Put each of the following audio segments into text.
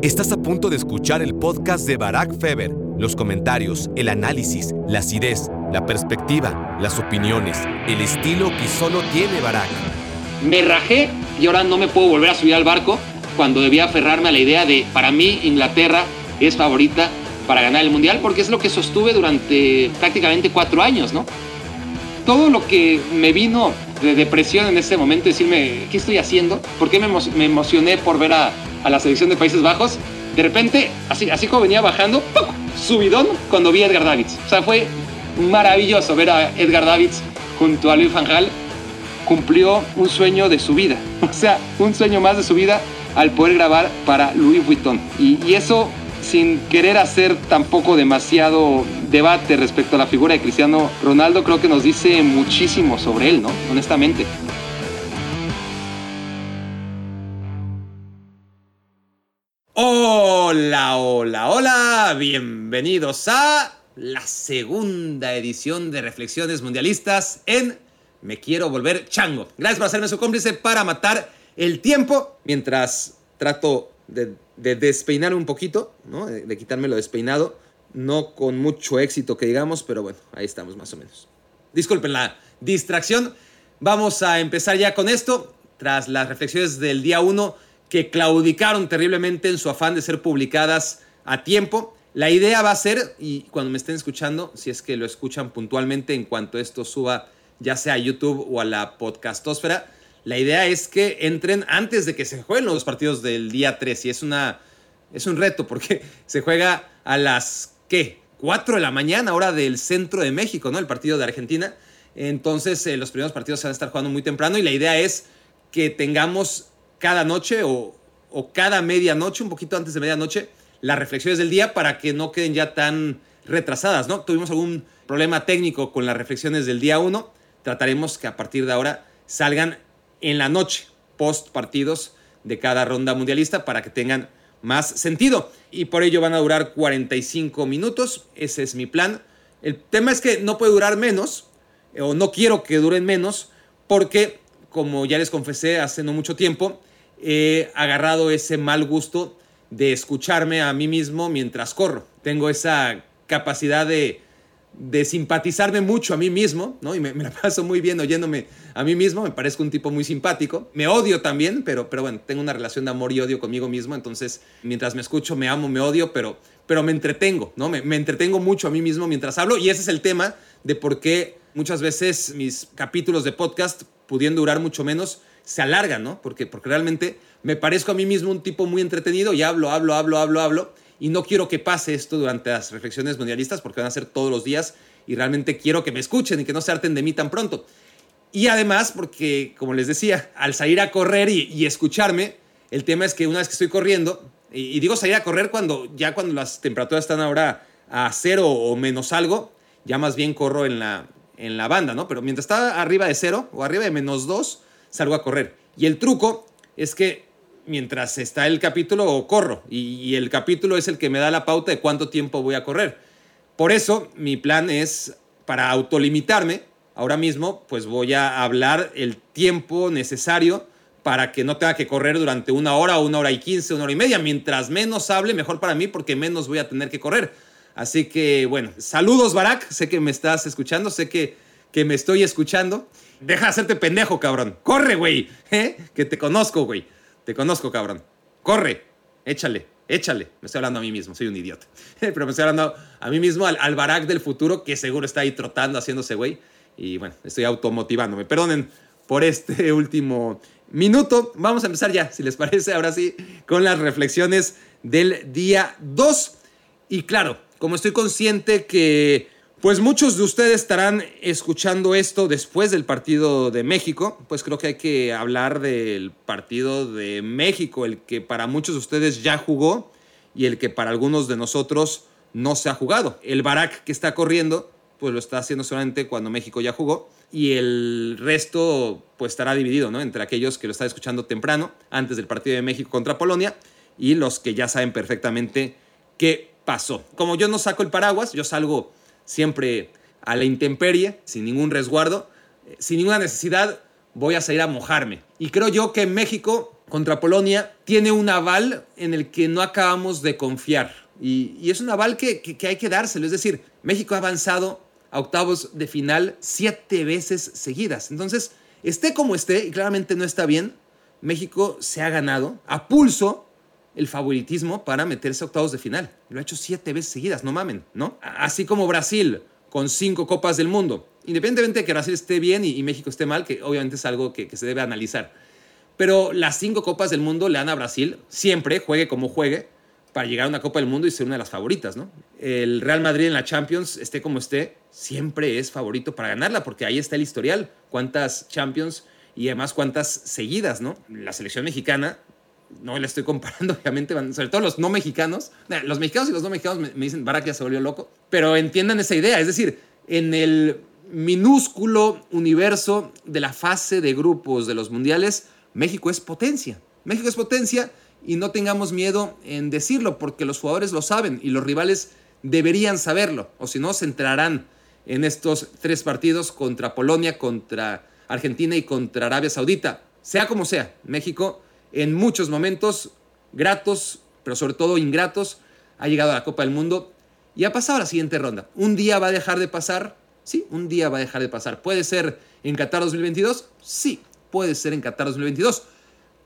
Estás a punto de escuchar el podcast de Barack Feber. Los comentarios, el análisis, la acidez, la perspectiva, las opiniones, el estilo que solo tiene Barack. Me rajé y ahora no me puedo volver a subir al barco cuando debía aferrarme a la idea de, para mí, Inglaterra es favorita para ganar el Mundial, porque es lo que sostuve durante prácticamente cuatro años, ¿no? Todo lo que me vino de depresión en ese momento, decirme, ¿qué estoy haciendo? ¿Por qué me, me emocioné por ver a, a, la selección de Países Bajos? De repente, así, así como venía bajando, subidón cuando vi a Edgar Davids. O sea, fue maravilloso ver a Edgar Davids junto a Luis Van Gaal. Cumplió un sueño de su vida. O sea, un sueño más de su vida al poder grabar para Louis Vuitton. Y eso sin querer hacer tampoco demasiado debate respecto a la figura de Cristiano Ronaldo, creo que nos dice muchísimo sobre él, ¿no? Honestamente. Hola, hola, hola, bienvenidos a la segunda edición de Reflexiones Mundialistas en Me Quiero Volver Chango. Gracias por hacerme su cómplice para matar el tiempo mientras trato de, de despeinar un poquito, ¿no? de, de quitarme lo despeinado. No con mucho éxito que digamos, pero bueno, ahí estamos más o menos. Disculpen la distracción. Vamos a empezar ya con esto. Tras las reflexiones del día 1 que claudicaron terriblemente en su afán de ser publicadas a tiempo. La idea va a ser, y cuando me estén escuchando, si es que lo escuchan puntualmente en cuanto esto suba ya sea a YouTube o a la podcastósfera, la idea es que entren antes de que se jueguen los partidos del día 3 y es, una, es un reto porque se juega a las, ¿qué? 4 de la mañana, hora del centro de México, ¿no? El partido de Argentina. Entonces eh, los primeros partidos se van a estar jugando muy temprano y la idea es que tengamos cada noche o, o cada medianoche, un poquito antes de medianoche, las reflexiones del día para que no queden ya tan retrasadas, ¿no? Tuvimos algún problema técnico con las reflexiones del día 1. Trataremos que a partir de ahora salgan en la noche, post partidos de cada ronda mundialista para que tengan más sentido. Y por ello van a durar 45 minutos. Ese es mi plan. El tema es que no puede durar menos, o no quiero que duren menos, porque, como ya les confesé hace no mucho tiempo, he agarrado ese mal gusto de escucharme a mí mismo mientras corro. Tengo esa capacidad de, de simpatizarme mucho a mí mismo, ¿no? Y me, la paso muy bien oyéndome a mí mismo, me parezco un tipo muy simpático. Me odio también, pero, pero bueno, tengo una relación de amor y odio conmigo mismo, entonces mientras me escucho me amo, me odio, pero, pero me entretengo, ¿no? Me, me entretengo mucho a mí mismo mientras hablo y ese es el tema de por qué muchas veces mis capítulos de podcast, pudiendo durar mucho menos, se alargan, ¿no? Porque, porque realmente me parezco a mí mismo un tipo muy entretenido y hablo, hablo, hablo, hablo, hablo. Y no quiero que pase esto durante las reflexiones mundialistas porque van a ser todos los días y realmente quiero que me escuchen y que no se harten de mí tan pronto. Y además porque, como les decía, al salir a correr y, escucharme, el tema es que una vez que estoy corriendo, y, y, digo salir a correr cuando ya cuando las temperaturas están ahora a cero o menos algo, ya más bien corro en la, en la banda, ¿no? Pero mientras está arriba de cero o arriba de menos dos, salgo a correr. Y el truco es que mientras está el capítulo corro y, y, el capítulo es el que me da la pauta de cuánto tiempo voy a correr. Por eso mi plan es para autolimitarme. Ahora mismo pues voy a hablar el tiempo necesario para que no tenga que correr durante una hora, una hora y quince, una hora y media. Mientras menos hable, mejor para mí porque menos voy a tener que correr. Así que bueno, saludos Barak, sé que me estás escuchando, sé que, que me estoy escuchando. Deja de hacerte pendejo, cabrón. Corre, güey. ¿Eh? Que te conozco, güey. Te conozco, cabrón. Corre. Échale. Échale. Me estoy hablando a mí mismo. Soy un idiota. Pero me estoy hablando a mí mismo, al, al Barack del futuro, que seguro está ahí trotando, haciéndose, güey. Y bueno, estoy automotivándome. Perdonen por este último minuto. Vamos a empezar ya, si les parece, ahora sí, con las reflexiones del día 2. Y claro, como estoy consciente que pues muchos de ustedes estarán escuchando esto después del partido de México, pues creo que hay que hablar del partido de México, el que para muchos de ustedes ya jugó y el que para algunos de nosotros no se ha jugado. El Barak que está corriendo, pues lo está haciendo solamente cuando México ya jugó y el resto pues estará dividido, ¿no? Entre aquellos que lo están escuchando temprano, antes del partido de México contra Polonia, y los que ya saben perfectamente qué pasó. Como yo no saco el paraguas, yo salgo siempre a la intemperie, sin ningún resguardo, sin ninguna necesidad, voy a salir a mojarme. Y creo yo que México contra Polonia tiene un aval en el que no acabamos de confiar. Y, es un aval que, que, hay que dárselo. Es decir, México ha avanzado a octavos de final siete veces seguidas. Entonces, esté como esté, y claramente no está bien, México se ha ganado a pulso el favoritismo para meterse a octavos de final. Lo ha hecho siete veces seguidas, no mamen, ¿no? Así como Brasil con cinco copas del mundo. Independientemente de que Brasil esté bien y, México esté mal, que obviamente es algo que, que se debe analizar. Pero las cinco copas del mundo le dan a Brasil, siempre, juegue como juegue, para llegar a una Copa del Mundo y ser una de las favoritas, ¿no? El Real Madrid en la Champions, esté como esté, siempre es favorito para ganarla, porque ahí está el historial. Cuántas Champions y además cuántas seguidas, ¿no? La selección mexicana, no la estoy comparando, obviamente, sobre todo los no mexicanos. Los mexicanos y los no mexicanos me, dicen, Barak ya se volvió loco, pero entiendan esa idea. Es decir, en el minúsculo universo de la fase de grupos de los mundiales, México es potencia. México es potencia y no tengamos miedo en decirlo porque los jugadores lo saben y los rivales deberían saberlo o si no se entrarán en estos tres partidos contra Polonia, contra Argentina y contra Arabia Saudita. Sea como sea, México en muchos momentos gratos, pero sobre todo ingratos, ha llegado a la Copa del Mundo y ha pasado la siguiente ronda. Un día va a dejar de pasar, sí, un día va a dejar de pasar. ¿Puede ser en Qatar 2022? Sí, puede ser en Qatar 2022.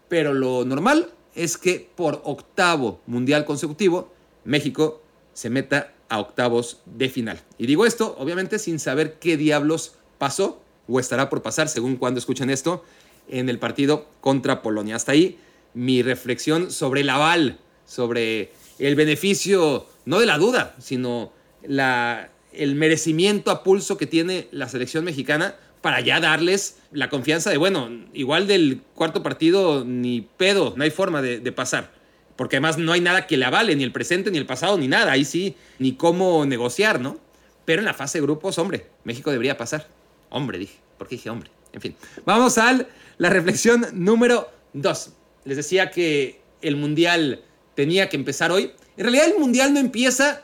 Pero lo normal es que por octavo mundial consecutivo, México se meta a octavos de final. Y digo esto, obviamente, sin saber qué diablos pasó o estará por pasar, según cuando escuchan esto, en el partido contra Polonia. Hasta ahí mi reflexión sobre el aval, sobre el beneficio, no de la duda, sino la, el merecimiento a pulso que tiene la selección mexicana para ya darles la confianza de, bueno, igual del cuarto partido ni pedo, no hay forma de, pasar. Porque además no hay nada que le avale, ni el presente, ni el pasado, ni nada. Ahí sí, ni cómo negociar, ¿no? Pero en la fase de grupos, hombre, México debería pasar. Hombre, dije. ¿Por qué dije hombre? En fin. Vamos a la reflexión número dos. Les decía que el Mundial tenía que empezar hoy. En realidad el Mundial no empieza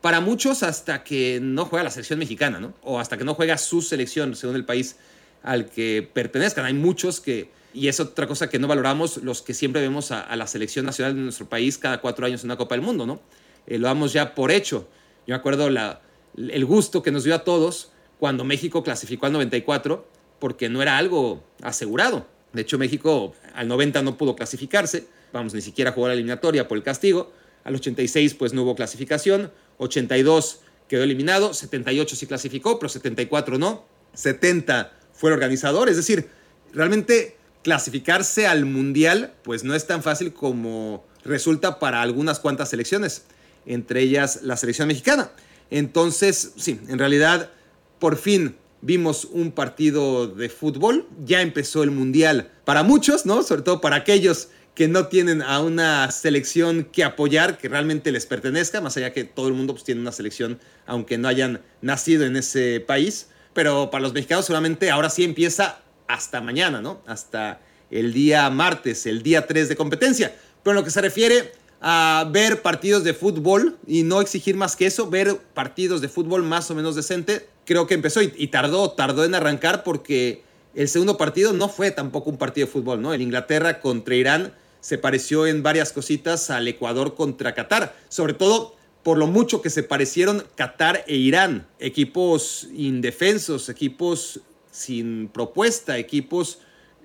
para muchos hasta que no juega la selección mexicana, ¿no? O hasta que no juega su selección, según el país al que pertenezcan. Hay muchos que, y es otra cosa que no valoramos, los que siempre vemos a, la selección nacional de nuestro país cada cuatro años en una Copa del Mundo, ¿no? Eh, lo damos ya por hecho. Yo me acuerdo el gusto que nos dio a todos cuando México clasificó al 94, porque no era algo asegurado. De hecho, México al 90 no pudo clasificarse, vamos, ni siquiera jugó la eliminatoria por el castigo. Al 86 pues no hubo clasificación, 82 quedó eliminado, 78 sí clasificó, pero 74 no, 70 fue el organizador, es decir, realmente clasificarse al mundial pues no es tan fácil como resulta para algunas cuantas selecciones, entre ellas la selección mexicana. Entonces, sí, en realidad por fin vimos un partido de fútbol, ya empezó el mundial para muchos, ¿no? Sobre todo para aquellos que no tienen a una selección que apoyar, que realmente les pertenezca, más allá que todo el mundo pues, tiene una selección, aunque no hayan nacido en ese país. Pero para los mexicanos seguramente ahora sí empieza hasta mañana, ¿no? Hasta el día martes, el día 3 de competencia. Pero en lo que se refiere a ver partidos de fútbol y no exigir más que eso, ver partidos de fútbol más o menos decente, creo que empezó y, tardó, tardó en arrancar porque el segundo partido no fue tampoco un partido de fútbol, ¿no? El Inglaterra contra Irán se pareció en varias cositas al Ecuador contra Qatar, sobre todo por lo mucho que se parecieron Qatar e Irán, equipos indefensos, equipos sin propuesta, equipos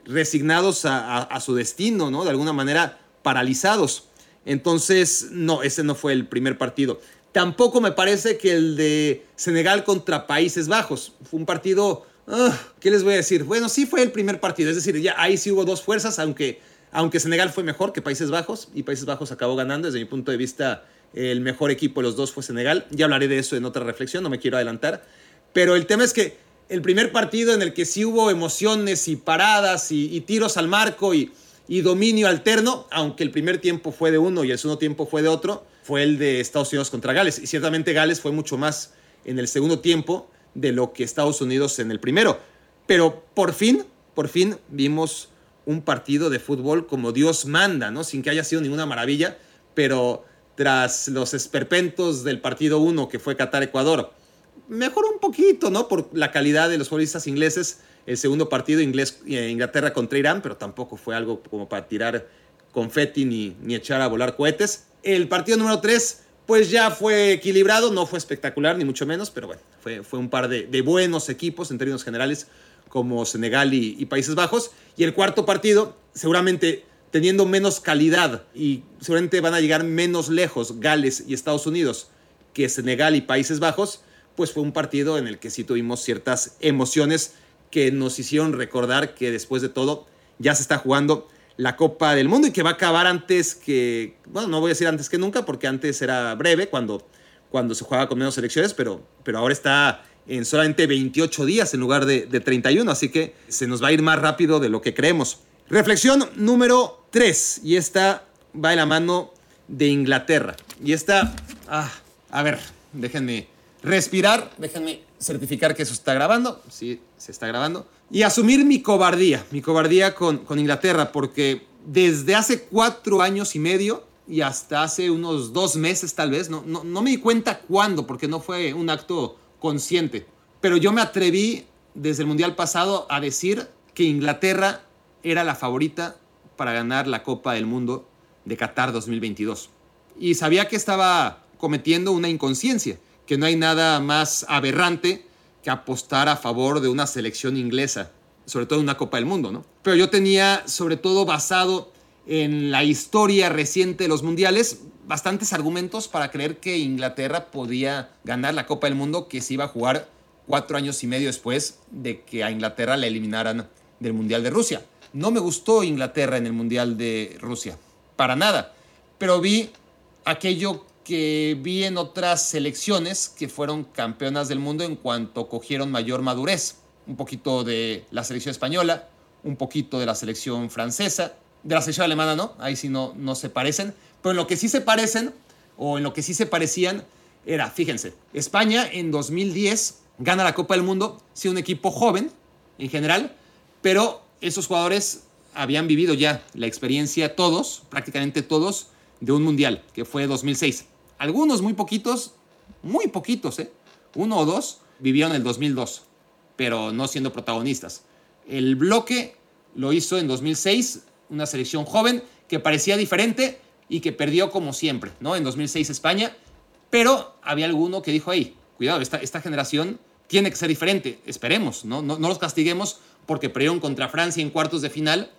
resignados a, su destino, ¿no? De alguna manera paralizados. Entonces, no, ese no fue el primer partido. Tampoco me parece que el de Senegal contra Países Bajos. Fue un partido, ah, ¿qué les voy a decir? Bueno, sí fue el primer partido, es decir, ya ahí sí hubo dos fuerzas, aunque aunque Senegal fue mejor que Países Bajos y Países Bajos acabó ganando, desde mi punto de vista el mejor equipo de los dos fue Senegal. Ya hablaré de eso en otra reflexión, no me quiero adelantar. Pero el tema es que el primer partido en el que sí hubo emociones y paradas y, tiros al marco y, y, dominio alterno, aunque el primer tiempo fue de uno y el segundo tiempo fue de otro, fue el de Estados Unidos contra Gales. Y ciertamente Gales fue mucho más en el segundo tiempo de lo que Estados Unidos en el primero. Pero por fin, por fin vimos un partido de fútbol como Dios manda, ¿no? Sin que haya sido ninguna maravilla, pero tras los esperpentos del partido 1 que fue Qatar-Ecuador, mejoró un poquito, ¿no? Por la calidad de los futbolistas ingleses, el segundo partido inglés, eh, Inglaterra contra Irán, pero tampoco fue algo como para tirar confeti ni, ni echar a volar cohetes. El partido número 3, pues ya fue equilibrado, no fue espectacular ni mucho menos, pero bueno, fue, fue un par de, de buenos equipos en términos generales como Senegal y, y Países Bajos. Y el cuarto partido, seguramente teniendo menos calidad y seguramente van a llegar menos lejos Gales y Estados Unidos que Senegal y Países Bajos, pues fue un partido en el que sí tuvimos ciertas emociones que nos hicieron recordar que después de todo ya se está jugando la Copa del Mundo y que va a acabar antes que, bueno, no voy a decir antes que nunca porque antes era breve cuando, cuando se jugaba con menos selecciones, pero, pero ahora está en solamente 28 días en lugar de, de 31, así que se nos va a ir más rápido de lo que creemos. Reflexión número 3, y esta va de la mano de Inglaterra. Y esta, ah, a ver, déjenme respirar, déjenme certificar que eso está grabando, sí, se está grabando, y asumir mi cobardía, mi cobardía con, con Inglaterra, porque desde hace cuatro años y medio y hasta hace unos dos meses tal vez, no, no, no me di cuenta cuándo, porque no fue un acto consciente, pero yo me atreví desde el Mundial pasado a decir que Inglaterra era la favorita para ganar la Copa del Mundo de Qatar 2022. Y sabía que estaba cometiendo una inconsciencia, que no hay nada más aberrante que apostar a favor de una selección inglesa, sobre todo en una Copa del Mundo, ¿no? Pero yo tenía, sobre todo basado en la historia reciente de los mundiales, bastantes argumentos para creer que Inglaterra podía ganar la Copa del Mundo que se iba a jugar cuatro años y medio después de que a Inglaterra la eliminaran del Mundial de Rusia. No me gustó Inglaterra en el Mundial de Rusia, para nada, pero vi aquello que vi en otras selecciones que fueron campeonas del mundo en cuanto cogieron mayor madurez. Un poquito de la selección española, un poquito de la selección francesa, de la selección alemana no, ahí sí no, no se parecen, pero en lo que sí se parecen, o en lo que sí se parecían, era, fíjense, España en 2010 gana la Copa del Mundo, sí un equipo joven en general, pero esos jugadores habían vivido ya la experiencia todos, prácticamente todos, de un mundial, que fue 2006. Algunos muy poquitos, muy poquitos, ¿eh? uno o dos, vivieron el 2002, pero no siendo protagonistas. El bloque lo hizo en 2006, una selección joven que parecía diferente y que perdió como siempre, ¿no? En 2006 España, pero había alguno que dijo, hey, cuidado, esta, esta generación tiene que ser diferente, esperemos, ¿no? No, no los castiguemos porque perdieron contra Francia en cuartos de final.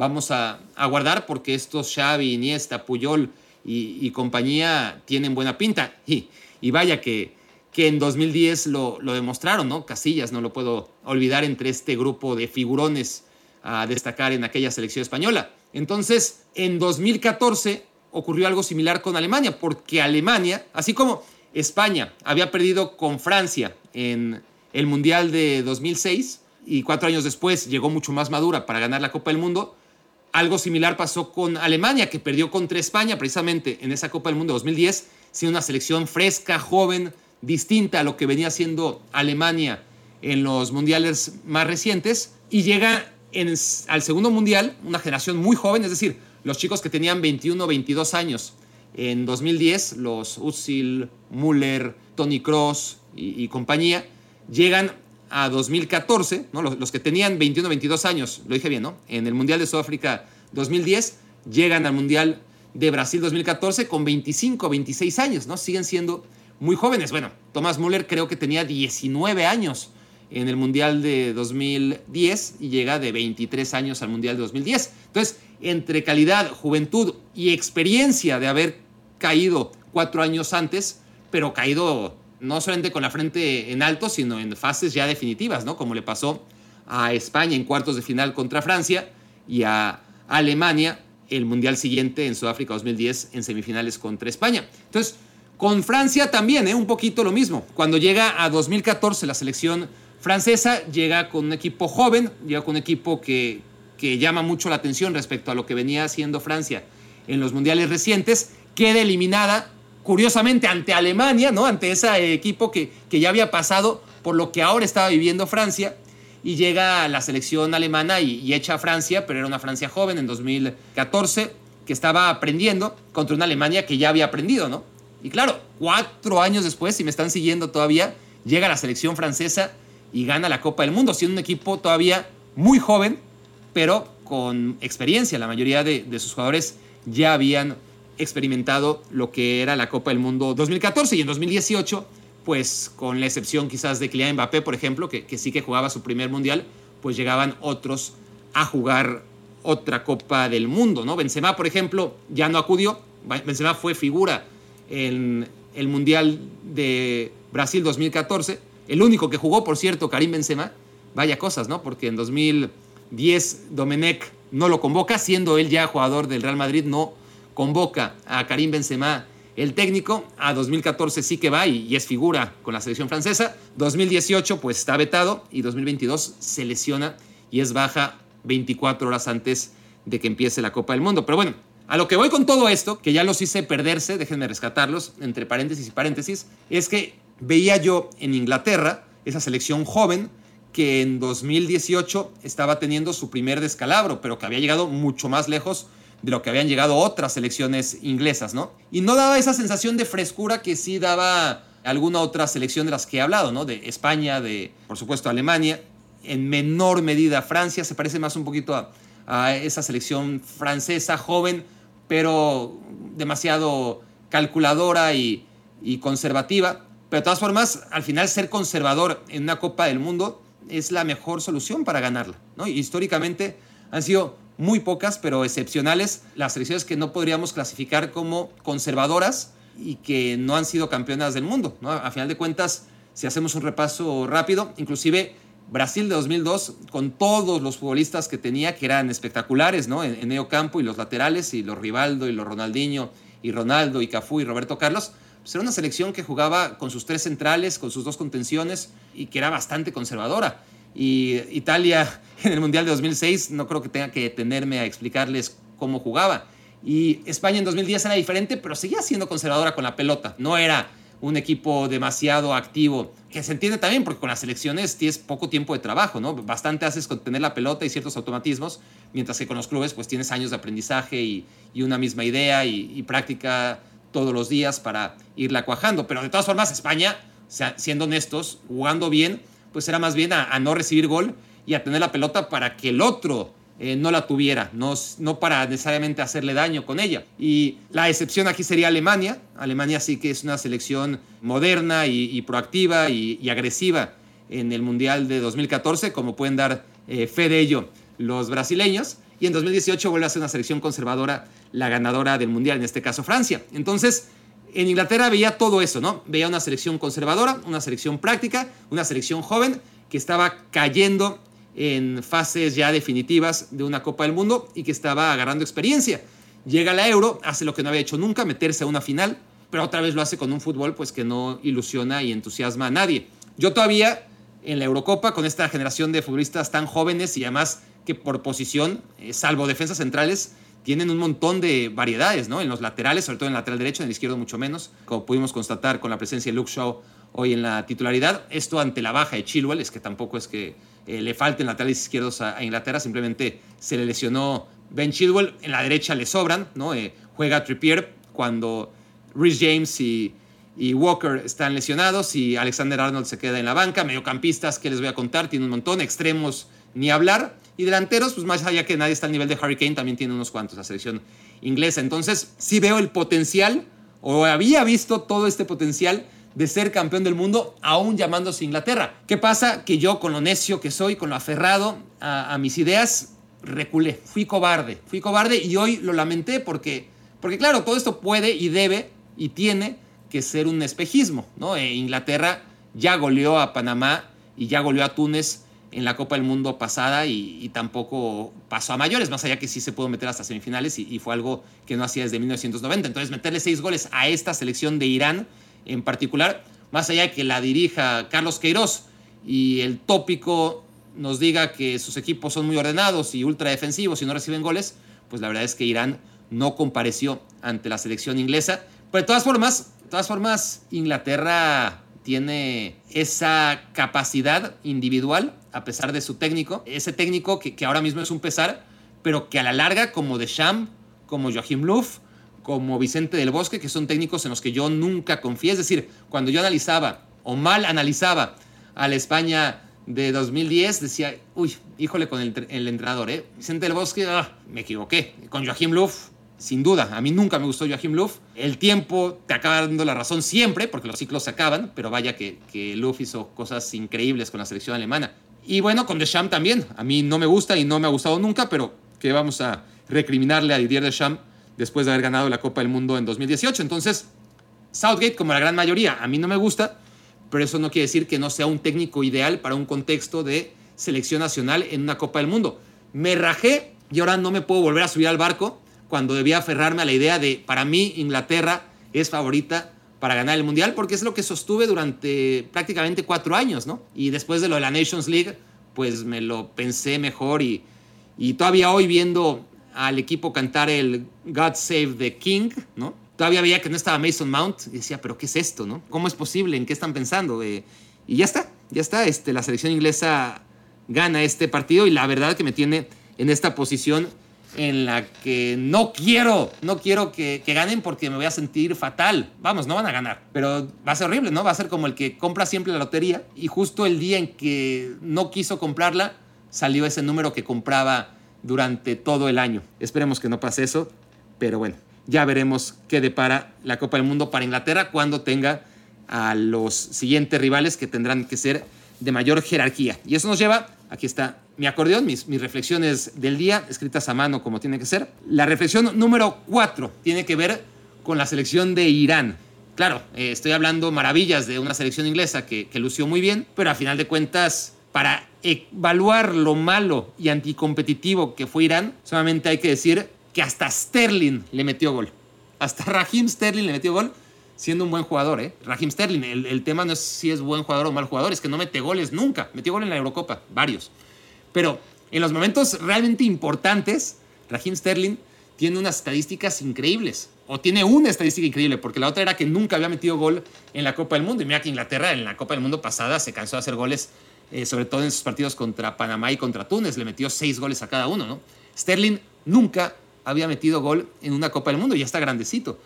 Vamos a aguardar porque estos Xavi, Iniesta, Puyol y, y compañía tienen buena pinta. Y, y vaya que, que en 2010 lo, lo, demostraron, ¿no? Casillas, no lo puedo olvidar entre este grupo de figurones a destacar en aquella selección española. Entonces, en 2014 ocurrió algo similar con Alemania, porque Alemania, así como España había perdido con Francia en el Mundial de 2006, y cuatro años después llegó mucho más madura para ganar la Copa del Mundo. Algo similar pasó con Alemania, que perdió contra España precisamente en esa Copa del Mundo 2010, siendo una selección fresca, joven, distinta a lo que venía siendo Alemania en los mundiales más recientes, y llega en, al segundo mundial una generación muy joven, es decir, los chicos que tenían 21 o 22 años en 2010, los Uzil, Müller, Tony Cross y, y compañía, llegan a 2014, ¿no? los, que tenían 21 22 años, lo dije bien, ¿no? En el Mundial de Sudáfrica 2010, llegan al Mundial de Brasil 2014 con 25 26 años, ¿no? Siguen siendo muy jóvenes. Bueno, Thomas Müller creo que tenía 19 años en el Mundial de 2010 y llega de 23 años al Mundial de 2010. Entonces, entre calidad, juventud y experiencia de haber caído cuatro años antes, pero caído no solamente con la frente en alto, sino en fases ya definitivas, ¿no? Como le pasó a España en cuartos de final contra Francia y a Alemania el Mundial siguiente en Sudáfrica 2010 en semifinales contra España. Entonces, con Francia también, ¿eh? un poquito lo mismo. Cuando llega a 2014 la selección francesa, llega con un equipo joven, llega con un equipo que, que llama mucho la atención respecto a lo que venía haciendo Francia en los mundiales recientes, queda eliminada curiosamente ante Alemania, ¿no? Ante ese equipo que, que ya había pasado por lo que ahora estaba viviendo Francia y llega la selección alemana y, y, echa a Francia, pero era una Francia joven en 2014 que estaba aprendiendo contra una Alemania que ya había aprendido, ¿no? Y claro, cuatro años después, si me están siguiendo todavía, llega la selección francesa y gana la Copa del Mundo, siendo un equipo todavía muy joven, pero con experiencia. La mayoría de, de sus jugadores ya habían experimentado lo que era la Copa del Mundo 2014 y en 2018, pues con la excepción quizás de Kylian Mbappé, por ejemplo, que, que sí que jugaba su primer mundial, pues llegaban otros a jugar otra Copa del Mundo, ¿no? Benzema, por ejemplo, ya no acudió. Benzema fue figura en el Mundial de Brasil 2014. El único que jugó, por cierto, Karim Benzema. Vaya cosas, ¿no? Porque en 2010 Domenech no lo convoca, siendo él ya jugador del Real Madrid, no convoca a Karim Benzema el técnico. A 2014 sí que va y, y, es figura con la selección francesa. 2018 pues está vetado y 2022 se lesiona y es baja 24 horas antes de que empiece la Copa del Mundo. Pero bueno, a lo que voy con todo esto, que ya los hice perderse, déjenme rescatarlos, entre paréntesis y paréntesis, es que veía yo en Inglaterra esa selección joven que en 2018 estaba teniendo su primer descalabro, pero que había llegado mucho más lejos de lo que habían llegado otras selecciones inglesas, ¿no? Y no daba esa sensación de frescura que sí daba alguna otra selección de las que he hablado, ¿no? De España, de, por supuesto, Alemania, en menor medida Francia, se parece más un poquito a, esa selección francesa joven, pero demasiado calculadora y, y conservativa. Pero de todas formas, al final ser conservador en una Copa del Mundo es la mejor solución para ganarla. ¿no? Y históricamente han sido muy pocas, pero excepcionales, las selecciones que no podríamos clasificar como conservadoras y que no han sido campeonas del mundo. A final de cuentas, si hacemos un repaso rápido, inclusive Brasil de 2002, con todos los futbolistas que tenía, que eran espectaculares, ¿no? En, en medio campo y los laterales, y los Rivaldo, y los Ronaldinho, y Ronaldo, y Cafú, y Roberto Carlos, pues era una selección que jugaba con sus tres centrales, con sus dos contenciones, y que era bastante conservadora. Y Italia en el Mundial de 2006, no creo que tenga que detenerme a explicarles cómo jugaba. Y España en 2010 era diferente, pero seguía siendo conservadora con la pelota. No era un equipo demasiado activo, que se entiende también porque con las selecciones tienes poco tiempo de trabajo, ¿no? Bastante haces con tener la pelota y ciertos automatismos, mientras que con los clubes pues tienes años de aprendizaje y, y una misma idea y, y, práctica todos los días para irla cuajando. Pero de todas formas, España, siendo honestos, jugando bien, pues era más bien a, no recibir gol y a tener la pelota para que el otro eh, no la tuviera, no, no para necesariamente hacerle daño con ella. Y la excepción aquí sería Alemania. Alemania sí que es una selección moderna y, proactiva y, y, agresiva en el Mundial de 2014, como pueden dar eh, fe de ello los brasileños. Y en 2018 vuelve a ser una selección conservadora, la ganadora del Mundial, en este caso Francia. Entonces, en Inglaterra veía todo eso, ¿no? Veía una selección conservadora, una selección práctica, una selección joven que estaba cayendo en fases ya definitivas de una Copa del Mundo y que estaba agarrando experiencia. Llega la Euro, hace lo que no había hecho nunca, meterse a una final, pero otra vez lo hace con un fútbol pues que no ilusiona y entusiasma a nadie. Yo todavía en la Eurocopa con esta generación de futbolistas tan jóvenes y además que por posición, eh, salvo defensas centrales, tienen un montón de variedades, ¿no? En los laterales, sobre todo en el lateral derecho, en el izquierdo mucho menos, como pudimos constatar con la presencia de Luke Shaw hoy en la titularidad. Esto ante la baja de Chilwell, es que tampoco es que eh, le falten laterales izquierdos a, a, Inglaterra, simplemente se le lesionó Ben Chilwell, en la derecha le sobran, ¿no? Eh, juega Trippier cuando Rhys James y, Walker están lesionados y Alexander Arnold se queda en la banca, mediocampistas, ¿qué les voy a contar? Tiene un montón, extremos ni hablar, y delanteros, pues más allá que nadie está al nivel de Harry Kane, también tiene unos cuantos la selección inglesa. Entonces, sí veo el potencial, o había visto todo este potencial de ser campeón del mundo, aún llamándose Inglaterra. ¿Qué pasa? Que yo, con lo necio que soy, con lo aferrado a, a, mis ideas, reculé, fui cobarde, fui cobarde y hoy lo lamenté porque, porque claro, todo esto puede y debe y tiene que ser un espejismo, ¿no? E Inglaterra ya goleó a Panamá y ya goleó a Túnez en la Copa del Mundo pasada y, tampoco pasó a mayores, más allá que sí se pudo meter hasta semifinales y, y, fue algo que no hacía desde 1990. Entonces, meterle seis goles a esta selección de Irán en particular, más allá de que la dirija Carlos Queiroz y el tópico nos diga que sus equipos son muy ordenados y ultra defensivos y no reciben goles, pues la verdad es que Irán no compareció ante la selección inglesa. Pero de todas formas, de todas formas, Inglaterra tiene esa capacidad individual a pesar de su técnico, ese técnico que, que ahora mismo es un pesar, pero que a la larga, como Deschamps, como Joachim Löw, como Vicente del Bosque, que son técnicos en los que yo nunca confié. Es decir, cuando yo analizaba o mal analizaba a la España de 2010 decía, uy, híjole con el, entrenador, ¿eh? Vicente del Bosque, ah, me equivoqué. Con Joachim Löw, sin duda, a mí nunca me gustó Joachim Löw. El tiempo te acaba dando la razón siempre, porque los ciclos se acaban, pero vaya que, que Löw hizo cosas increíbles con la selección alemana. Y bueno, con Deschamps también. A mí no me gusta y no me ha gustado nunca, pero que vamos a recriminarle a Didier Deschamps después de haber ganado la Copa del Mundo en 2018. Entonces, Southgate, como la gran mayoría, a mí no me gusta, pero eso no quiere decir que no sea un técnico ideal para un contexto de selección nacional en una Copa del Mundo. Me rajé y ahora no me puedo volver a subir al barco cuando debía aferrarme a la idea de, para mí, Inglaterra es favorita para ganar el Mundial, porque es lo que sostuve durante prácticamente cuatro años, ¿no? Y después de lo de la Nations League, pues me lo pensé mejor y, y todavía hoy viendo al equipo cantar el God Save the King, ¿no? Todavía veía que no estaba Mason Mount y decía, pero ¿qué es esto, no? ¿Cómo es posible? ¿En qué están pensando? Eh, y ya está, ya está. Este, la selección inglesa gana este partido y la verdad que me tiene en esta posición en la que no quiero, no quiero que, ganen porque me voy a sentir fatal. Vamos, no van a ganar, pero va a ser horrible, ¿no? Va a ser como el que compra siempre la lotería y justo el día en que no quiso comprarla, salió ese número que compraba durante todo el año. Esperemos que no pase eso, pero bueno, ya veremos qué depara la Copa del Mundo para Inglaterra cuando tenga a los siguientes rivales que tendrán que ser de mayor jerarquía. Y eso nos lleva, aquí está mi acordeón, mis, reflexiones del día, escritas a mano como tiene que ser. La reflexión número cuatro tiene que ver con la selección de Irán. Claro, eh, estoy hablando maravillas de una selección inglesa que, que lució muy bien, pero a final de cuentas, para evaluar lo malo y anticompetitivo que fue Irán, solamente hay que decir que hasta Sterling le metió gol. Hasta Raheem Sterling le metió gol siendo un buen jugador, ¿eh? Raheem Sterling, el, tema no es si es buen jugador o mal jugador, es que no mete goles nunca. Metió gol en la Eurocopa, varios. Pero en los momentos realmente importantes, Raheem Sterling tiene unas estadísticas increíbles. O tiene una estadística increíble, porque la otra era que nunca había metido gol en la Copa del Mundo. Y mira que Inglaterra en la Copa del Mundo pasada se cansó de hacer goles, eh, sobre todo en sus partidos contra Panamá y contra Túnez. Le metió seis goles a cada uno, ¿no? Sterling nunca había metido gol en una Copa del Mundo, ya está grandecito.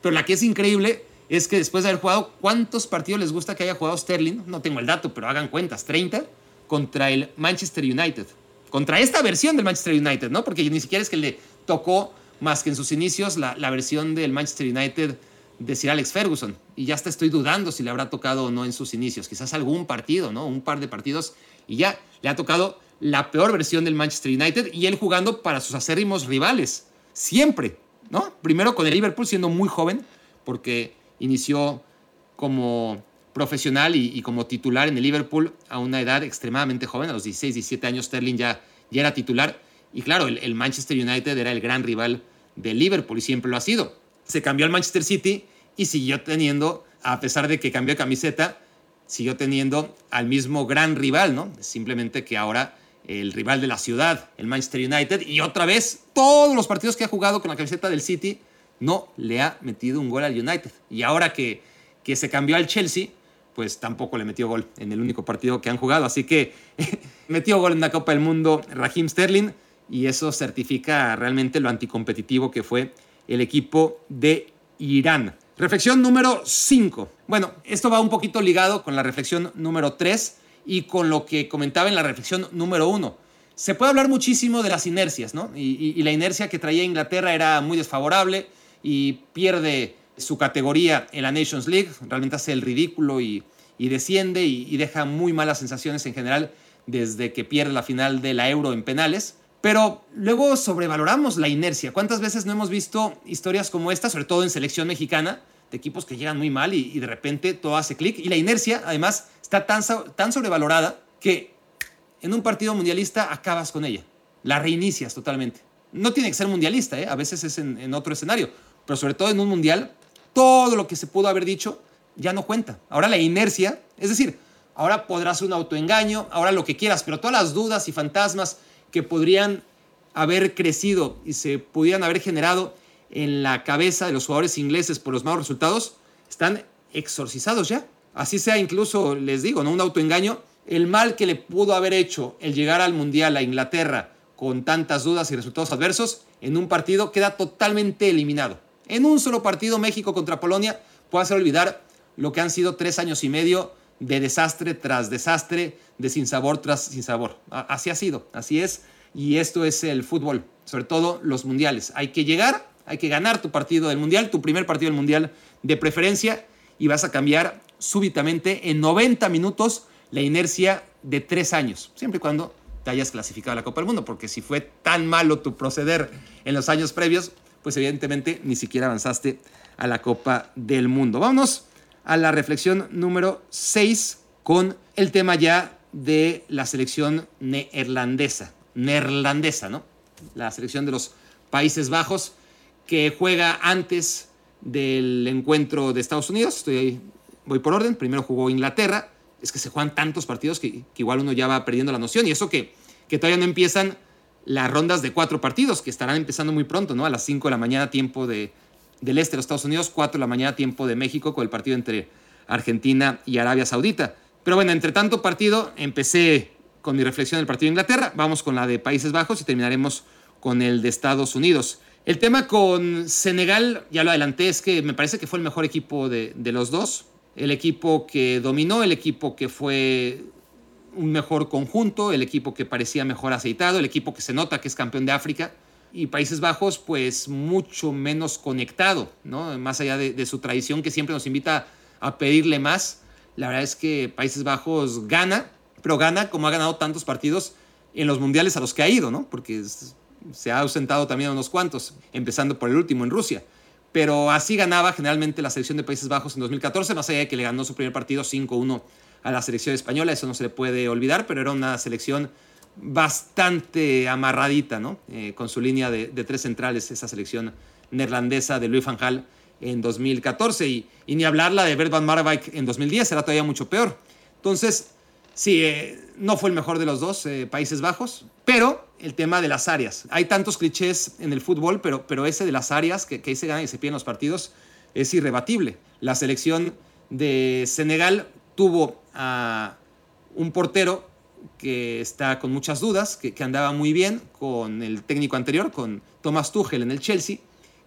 Pero la que es increíble es que después de haber jugado, ¿cuántos partidos les gusta que haya jugado Sterling? No tengo el dato, pero hagan cuentas, 30 contra el Manchester United. Contra esta versión del Manchester United, ¿no? Porque ni siquiera es que le tocó más que en sus inicios la, la versión del Manchester United de Sir Alex Ferguson. Y ya hasta estoy dudando si le habrá tocado o no en sus inicios. Quizás algún partido, ¿no? Un par de partidos. Y ya le ha tocado la peor versión del Manchester United y él jugando para sus acérrimos rivales. Siempre, ¿no? Primero con el Liverpool siendo muy joven, porque inició como profesional y, como titular en el Liverpool a una edad extremadamente joven, a los 16, 17 años Sterling ya, ya era titular. Y claro, el, el, Manchester United era el gran rival del Liverpool y siempre lo ha sido. Se cambió al Manchester City y siguió teniendo, a pesar de que cambió de camiseta, siguió teniendo al mismo gran rival, ¿no? Simplemente que ahora el rival de la ciudad, el Manchester United, y otra vez todos los partidos que ha jugado con la camiseta del City no le ha metido un gol al United. Y ahora que, que se cambió al Chelsea, pues tampoco le metió gol en el único partido que han jugado. Así que metió gol en la Copa del Mundo Raheem Sterling y eso certifica realmente lo anticompetitivo que fue el equipo de Irán. Reflexión número 5. Bueno, esto va un poquito ligado con la reflexión número 3 y con lo que comentaba en la reflexión número 1. Se puede hablar muchísimo de las inercias, ¿no? Y, la inercia que traía Inglaterra era muy desfavorable y pierde su categoría en la Nations League, realmente hace el ridículo y, y desciende y, y, deja muy malas sensaciones en general desde que pierde la final de la Euro en penales. Pero luego sobrevaloramos la inercia. ¿Cuántas veces no hemos visto historias como esta, sobre todo en selección mexicana, de equipos que llegan muy mal y, y de repente todo hace clic? Y la inercia, además, está tan, tan sobrevalorada que en un partido mundialista acabas con ella. La reinicias totalmente. No tiene que ser mundialista, ¿eh? a veces es en, en otro escenario, pero sobre todo en un mundial todo lo que se pudo haber dicho ya no cuenta. Ahora la inercia, es decir, ahora podrás un autoengaño, ahora lo que quieras, pero todas las dudas y fantasmas que podrían haber crecido y se pudieran haber generado en la cabeza de los jugadores ingleses por los malos resultados están exorcizados ya. Así sea incluso, les digo, ¿no? un autoengaño, el mal que le pudo haber hecho el llegar al Mundial a Inglaterra con tantas dudas y resultados adversos, en un partido queda totalmente eliminado. En un solo partido, México contra Polonia, puede hacer olvidar lo que han sido tres años y medio de desastre tras desastre, de sinsabor tras sinsabor. Así ha sido, así es. Y esto es el fútbol, sobre todo los mundiales. Hay que llegar, hay que ganar tu partido del mundial, tu primer partido del mundial de preferencia, y vas a cambiar súbitamente en 90 minutos la inercia de tres años, siempre y cuando te hayas clasificado a la Copa del Mundo, porque si fue tan malo tu proceder en los años previos, pues evidentemente ni siquiera avanzaste a la Copa del Mundo. Vámonos a la reflexión número 6 con el tema ya de la selección neerlandesa. Neerlandesa, ¿no? La selección de los Países Bajos que juega antes del encuentro de Estados Unidos. Estoy ahí, voy por orden. Primero jugó Inglaterra. Es que se juegan tantos partidos que, igual uno ya va perdiendo la noción. Y eso que, que todavía no empiezan las rondas de cuatro partidos, que estarán empezando muy pronto, ¿no? A las 5 de la mañana, tiempo de, del este de los Estados Unidos, 4 de la mañana, tiempo de México, con el partido entre Argentina y Arabia Saudita. Pero bueno, entre tanto partido, empecé con mi reflexión del partido de Inglaterra, vamos con la de Países Bajos y terminaremos con el de Estados Unidos. El tema con Senegal, ya lo adelanté, es que me parece que fue el mejor equipo de, de los dos. El equipo que dominó, el equipo que fue un mejor conjunto, el equipo que parecía mejor aceitado, el equipo que se nota que es campeón de África y Países Bajos pues mucho menos conectado, ¿no? Más allá de, su tradición que siempre nos invita a pedirle más, la verdad es que Países Bajos gana, pero gana como ha ganado tantos partidos en los mundiales a los que ha ido, ¿no? Porque se ha ausentado también unos cuantos, empezando por el último en Rusia. Pero así ganaba generalmente la selección de Países Bajos en 2014, más allá de que le ganó su primer partido 5-1 a la selección española, eso no se le puede olvidar, pero era una selección bastante amarradita, ¿no? Eh, con su línea de, tres centrales, esa selección neerlandesa de Louis van Gaal en 2014 y, ni hablar la de Bert van Marwijk en 2010, era todavía mucho peor. Entonces, sí, eh, no fue el mejor de los dos eh, Países Bajos, pero el tema de las áreas. Hay tantos clichés en el fútbol, pero, pero ese de las áreas que, ahí se ganan y se pierden los partidos es irrebatible. La selección de Senegal tuvo a un portero que está con muchas dudas, que, andaba muy bien con el técnico anterior, con Thomas Tuchel en el Chelsea,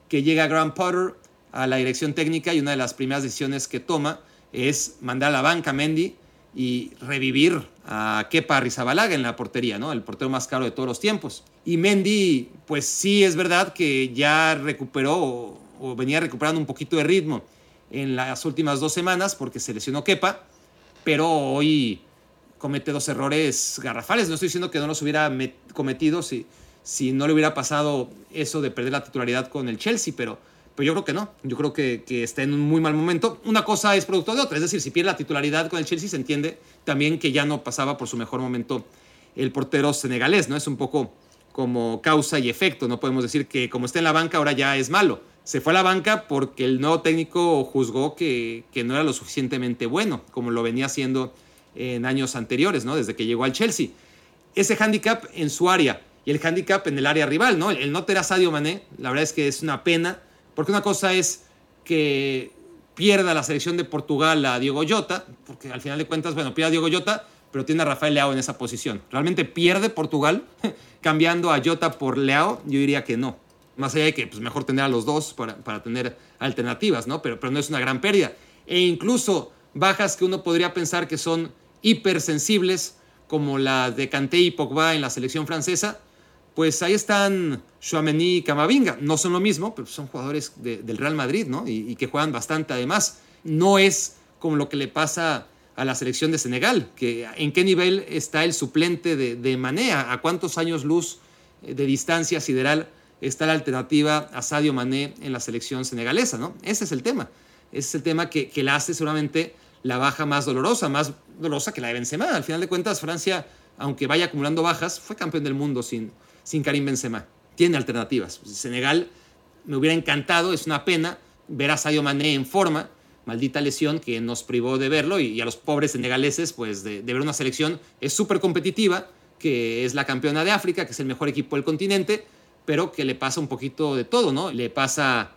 que llega Graham Potter a la dirección técnica y una de las primeras decisiones que toma es mandar a la banca a Mendy y revivir a Kepa Rizabalaga en la portería, ¿no? El portero más caro de todos los tiempos. Y Mendy, pues sí es verdad que ya recuperó o, o venía recuperando un poquito de ritmo en las últimas dos semanas porque se lesionó Kepa, pero hoy comete dos errores garrafales. No estoy diciendo que no los hubiera cometido si, si no le hubiera pasado eso de perder la titularidad con el Chelsea, pero, pero yo creo que no. Yo creo que, que, está en un muy mal momento. Una cosa es producto de otra, es decir, si pierde la titularidad con el Chelsea se entiende también que ya no pasaba por su mejor momento el portero senegalés, ¿no? Es un poco como causa y efecto, no podemos decir que como está en la banca ahora ya es malo. Se fue a la banca porque el nuevo técnico juzgó que, que no era lo suficientemente bueno, como lo venía haciendo en años anteriores, ¿no? Desde que llegó al Chelsea. Ese handicap en su área y el handicap en el área rival, ¿no? El no tener a Sadio Mané, la verdad es que es una pena, porque una cosa es que pierda la selección de Portugal a Diego Jota, porque al final de cuentas, bueno, pierde a Diego Jota, pero tiene a Rafael Leao en esa posición. ¿Realmente pierde Portugal cambiando a Jota por Leao? Yo diría que no. Más allá de que pues, mejor tener a los dos para, para tener alternativas, ¿no? Pero, pero no es una gran pérdida. E incluso bajas que uno podría pensar que son hipersensibles, como la de Kanté y Pogba en la selección francesa, pues ahí están Chouameni y Camavinga. No son lo mismo, pero son jugadores del Real Madrid, ¿no? Y, que juegan bastante además. No es como lo que le pasa a la selección de Senegal, que en qué nivel está el suplente de, de a cuántos años luz eh, de distancia sideral está la alternativa a Sadio Mané en la selección senegalesa, ¿no? Ese es el tema. Ese es el tema que, que la hace seguramente la baja más dolorosa, más dolorosa que la de Benzema. Al final de cuentas, Francia, aunque vaya acumulando bajas, fue campeón del mundo sin, sin Karim Benzema. Tiene alternativas. Senegal me hubiera encantado, es una pena ver a Sadio Mané en forma, maldita lesión que nos privó de verlo y, a los pobres senegaleses, pues de, ver una selección es súper competitiva, que es la campeona de África, que es el mejor equipo del continente, pero que le pasa un poquito de todo, ¿no? Le pasa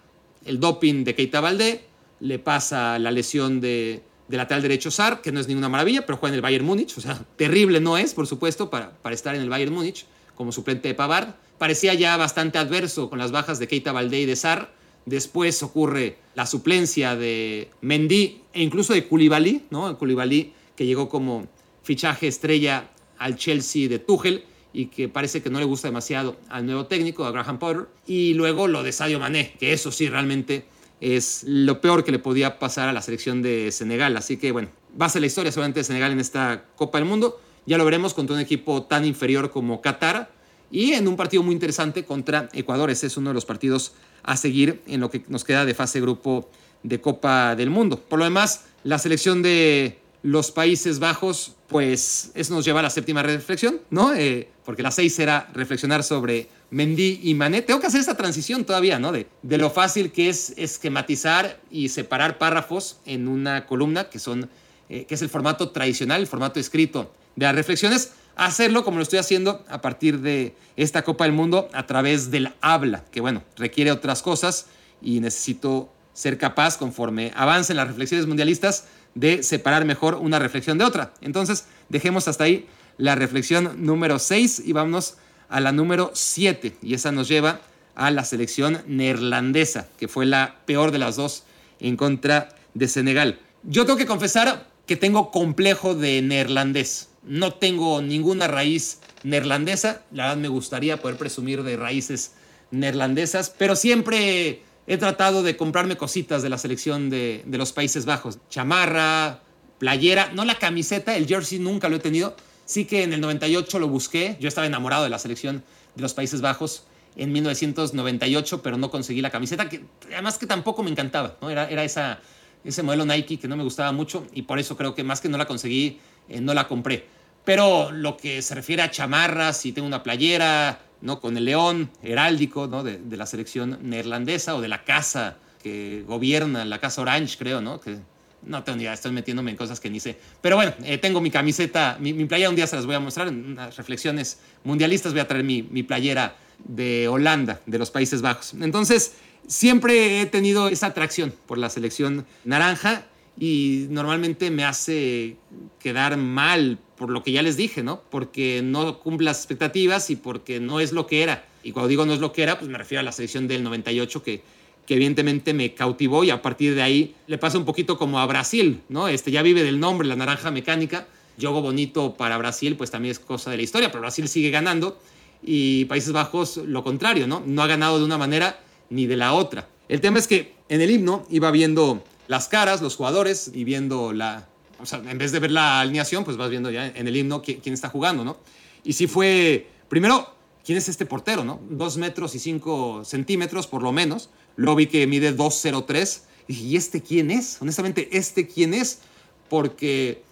el doping de Keita Valdé, le pasa la lesión de, de lateral derecho Sar, que no es ninguna maravilla, pero juega en el Bayern Múnich, o sea, terrible no es, por supuesto, para, para estar en el Bayern Múnich como suplente de Pavard. Parecía ya bastante adverso con las bajas de Keita Valdé y de Sar. Después ocurre la suplencia de Mendy e incluso de Koulibaly, ¿no? Koulibaly que llegó como fichaje estrella al Chelsea de Tuchel y que parece que no le gusta demasiado al nuevo técnico, a Graham Potter. Y luego lo de Sadio Mané, que eso sí realmente es lo peor que le podía pasar a la selección de Senegal. Así que bueno, va a ser la historia solamente de Senegal en esta Copa del Mundo. Ya lo veremos contra un equipo tan inferior como Qatar y en un partido muy interesante contra Ecuador. Ese es uno de los partidos a seguir en lo que nos queda de fase grupo de Copa del Mundo. Por lo demás, la selección de los Países Bajos, pues eso nos lleva a la séptima reflexión, ¿no? Eh, porque la seis era reflexionar sobre Mendy y Mané. Tengo que hacer esta transición todavía, ¿no? De, lo fácil que es esquematizar y separar párrafos en una columna, que, son, eh, que es el formato tradicional, el formato escrito de las reflexiones, hacerlo como lo estoy haciendo a partir de esta Copa del Mundo a través del habla, que bueno, requiere otras cosas y necesito ser capaz, conforme avancen las reflexiones mundialistas, de separar mejor una reflexión de otra. Entonces, dejemos hasta ahí la reflexión número 6 y vámonos a la número 7. Y esa nos lleva a la selección neerlandesa, que fue la peor de las dos en contra de Senegal. Yo tengo que confesar que tengo complejo de neerlandés. No tengo ninguna raíz neerlandesa. La verdad me gustaría poder presumir de raíces neerlandesas, pero siempre he tratado de comprarme cositas de la selección de, de, los Países Bajos. Chamarra, playera, no la camiseta, el jersey nunca lo he tenido. Sí que en el 98 lo busqué. Yo estaba enamorado de la selección de los Países Bajos en 1998, pero no conseguí la camiseta, que además que tampoco me encantaba. ¿no? Era, era ese modelo Nike que no me gustaba mucho y por eso creo que más que no la conseguí, eh, no la compré. Pero lo que se refiere a chamarras, si tengo una playera, ¿no? con el león heráldico ¿no? de, de, la selección neerlandesa o de la casa que gobierna, la casa Orange, creo, ¿no? que no tengo ni idea, estoy metiéndome en cosas que ni sé. Pero bueno, eh, tengo mi camiseta, mi, mi, playera un día se las voy a mostrar en unas reflexiones mundialistas. Voy a traer mi, mi, playera de Holanda, de los Países Bajos. Entonces, siempre he tenido esa atracción por la selección naranja y normalmente me hace quedar mal por lo que ya les dije, ¿no? Porque no cumple las expectativas y porque no es lo que era. Y cuando digo no es lo que era, pues me refiero a la selección del 98 que que evidentemente me cautivó y a partir de ahí le pasa un poquito como a Brasil, ¿no? Este ya vive del nombre, la naranja mecánica. Yogo bonito para Brasil, pues también es cosa de la historia, pero Brasil sigue ganando y Países Bajos lo contrario, ¿no? No ha ganado de una manera ni de la otra. El tema es que en el himno iba viendo las caras, los jugadores y viendo la, o sea, en vez de ver la alineación, pues vas viendo ya en el himno quién, quién está jugando, ¿no? Y sí fue, primero, ¿quién es este portero, no? Dos metros y cinco centímetros por lo menos Luego vi que mide 2.03. Y dije, ¿y este quién es? Honestamente, ¿este quién es? Porque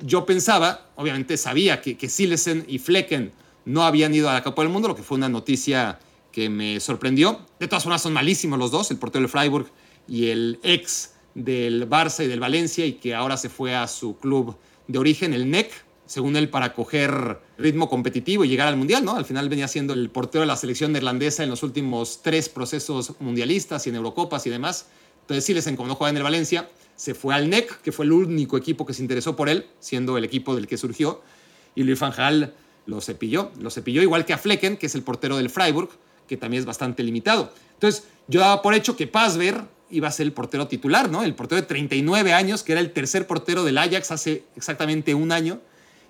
yo pensaba, obviamente sabía que, que Silesen y Flecken no habían ido a la Copa del Mundo, lo que fue una noticia que me sorprendió. De todas formas, son malísimos los dos, el portero del Freiburg y el ex del Barça y del Valencia, y que ahora se fue a su club de origen, el NEC, según él, para coger ritmo competitivo y llegar al Mundial, ¿no? Al final venía siendo el portero de la selección neerlandesa en los últimos tres procesos mundialistas y en Eurocopas y demás. Entonces, sí, les como no juega en el Valencia, se fue al NEC, que fue el único equipo que se interesó por él, siendo el equipo del que surgió, y Luis van lo cepilló, lo cepilló igual que a Flecken, que es el portero del Freiburg, que también es bastante limitado. Entonces, yo daba por hecho que Pazver iba a ser el portero titular, ¿no? El portero de 39 años, que era el tercer portero del Ajax hace exactamente un año,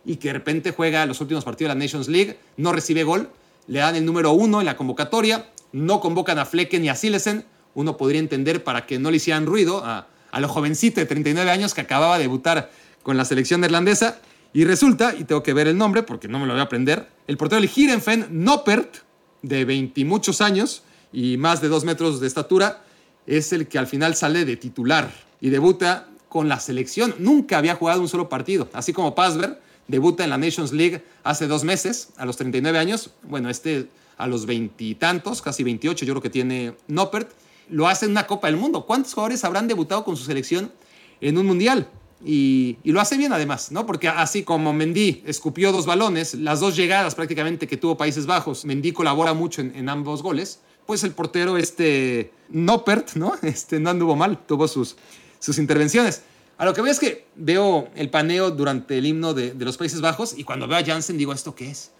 y que de repente juega los últimos partidos de la Nations League, no recibe gol, le dan el número uno en la convocatoria, no convocan a Flecken ni a Silesen, uno podría entender para que no le hicieran ruido a, a lo jovencito de 39 años que acababa de debutar con la selección neerlandesa, y resulta, y tengo que ver el nombre porque no me lo voy a aprender, el portero del Girenfen, Noppert, de 20 y muchos años y más de dos metros de estatura, es el que al final sale de titular y debuta con la selección. Nunca había jugado un solo partido, así como Pazver, debuta en la Nations League hace dos meses, a los 39 años. Bueno, este a los veintitantos, casi 28, yo creo que tiene Noppert. Lo hace en una Copa del Mundo. ¿Cuántos jugadores habrán debutado con su selección en un Mundial? Y, y, lo hace bien además, ¿no? Porque así como Mendy escupió dos balones, las dos llegadas prácticamente que tuvo Países Bajos, Mendy colabora mucho en, en ambos goles, pues el portero este Noppert, ¿no? Este no anduvo mal, tuvo sus, sus intervenciones. A lo que veo es que veo el paneo durante el himno de, de, los Países Bajos y cuando veo a Jansen digo, ¿esto qué es?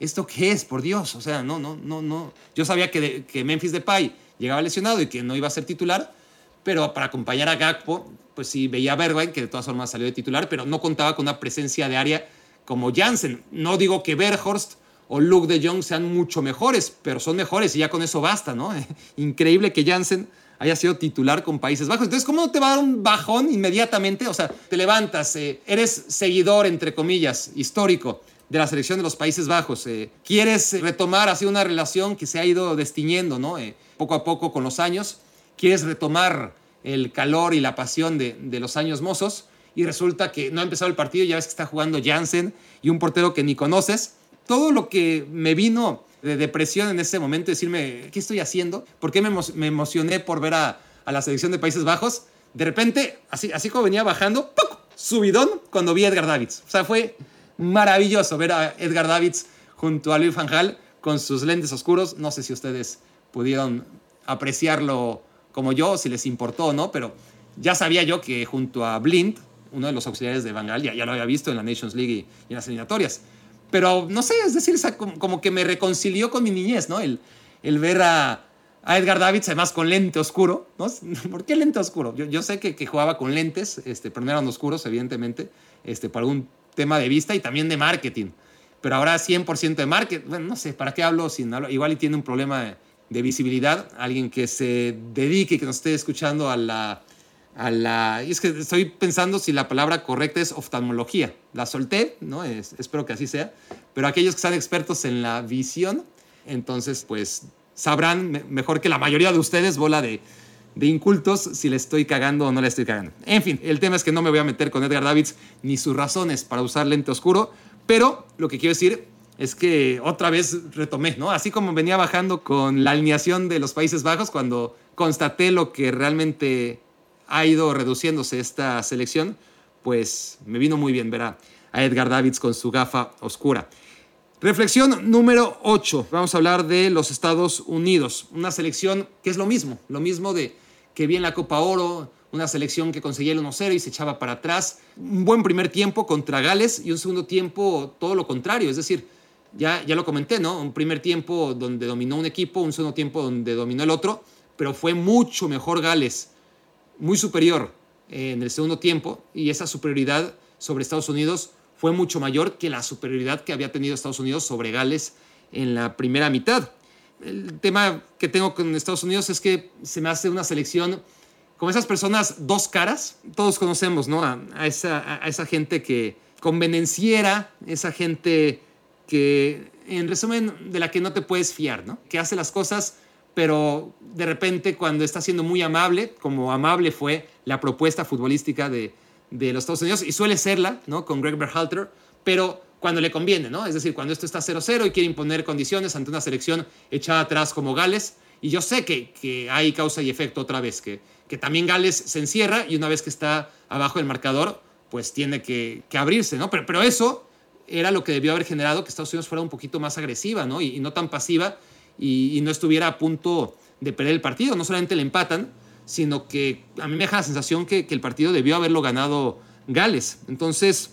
¿Esto qué es? Por Dios, o sea, no, no, no, no. Yo sabía que, de, que Memphis Depay llegaba lesionado y que no iba a ser titular, pero para acompañar a Gakpo, pues sí veía a Bergwijn, que de todas formas salió de titular, pero no contaba con una presencia de área como Jansen. No digo que Berghorst o Luke de Jong sean mucho mejores, pero son mejores y ya con eso basta, ¿no? Increíble que Jansen haya sido titular con Países Bajos. Entonces, ¿cómo te va a dar un bajón inmediatamente? O sea, te levantas, eh, eres seguidor, entre comillas, histórico de la selección de los Países Bajos. Eh, quieres retomar así una relación que se ha ido destiñendo, ¿no? Eh, poco a poco con los años. Quieres retomar el calor y la pasión de, los años mozos y resulta que no ha empezado el partido, ya ves que está jugando Jansen y un portero que ni conoces. Todo lo que me vino de depresión en ese momento, decirme, ¿qué estoy haciendo? ¿Por qué me, emocioné por ver a, la selección de Países Bajos? De repente, así, como venía bajando, ¡puc! subidón cuando vi a Edgar Davids. O sea, fue maravilloso ver a Edgar Davids junto a Luis Fanjal con sus lentes oscuros. No sé si ustedes pudieron apreciarlo como yo, si les importó o no, pero ya sabía yo que junto a Blind, uno de los auxiliares de Van ya, ya lo había visto en la Nations League y, y en las eliminatorias. Pero no sé, es decir, como, como, que me reconcilió con mi niñez, ¿no? El, el ver a, a, Edgar Davids, además con lente oscuro, ¿no? ¿Por qué lente oscuro? Yo, yo sé que, que, jugaba con lentes, este, pero no eran oscuros, evidentemente, este, por algún tema de vista y también de marketing. Pero ahora 100% de marketing, bueno, no sé, ¿para qué hablo sin? Igual y tiene un problema de, de visibilidad, alguien que se dedique, que nos esté escuchando a la a la... Y es que estoy pensando si la palabra correcta es oftalmología. La solté, ¿no? Es, espero que así sea. Pero aquellos que sean expertos en la visión, entonces pues sabrán me mejor que la mayoría de ustedes, bola de, de incultos, si le estoy cagando o no le estoy cagando. En fin, el tema es que no me voy a meter con Edgar Davids ni sus razones para usar lente oscuro, pero lo que quiero decir es que otra vez retomé, ¿no? Así como venía bajando con la alineación de los Países Bajos cuando constaté lo que realmente ha ido reduciéndose esta selección, pues me vino muy bien ver a, Edgar Davids con su gafa oscura. Reflexión número 8. Vamos a hablar de los Estados Unidos. Una selección que es lo mismo, lo mismo de que vi en la Copa Oro, una selección que conseguía el 1-0 y se echaba para atrás. Un buen primer tiempo contra Gales y un segundo tiempo todo lo contrario. Es decir, ya, ya lo comenté, ¿no? Un primer tiempo donde dominó un equipo, un segundo tiempo donde dominó el otro, pero fue mucho mejor Gales muy superior en el segundo tiempo y esa superioridad sobre Estados Unidos fue mucho mayor que la superioridad que había tenido Estados Unidos sobre Gales en la primera mitad. El tema que tengo con Estados Unidos es que se me hace una selección con esas personas dos caras. Todos conocemos ¿no? a, a esa, a esa gente que convenenciera, esa gente que, en resumen, de la que no te puedes fiar, ¿no? que hace las cosas pero de repente cuando está siendo muy amable, como amable fue la propuesta futbolística de, de los Estados Unidos, y suele serla, ¿no? Con Greg Berhalter, pero cuando le conviene, ¿no? Es decir, cuando esto está 0-0 y quiere imponer condiciones ante una selección echada atrás como Gales, y yo sé que, que hay causa y efecto otra vez, que, que también Gales se encierra y una vez que está abajo del marcador, pues tiene que, que abrirse, ¿no? Pero, pero eso era lo que debió haber generado que Estados Unidos fuera un poquito más agresiva, ¿no? Y, y no tan pasiva y, no estuviera a punto de perder el partido. No solamente le empatan, sino que a mí me deja la sensación que, que el partido debió haberlo ganado Gales. Entonces,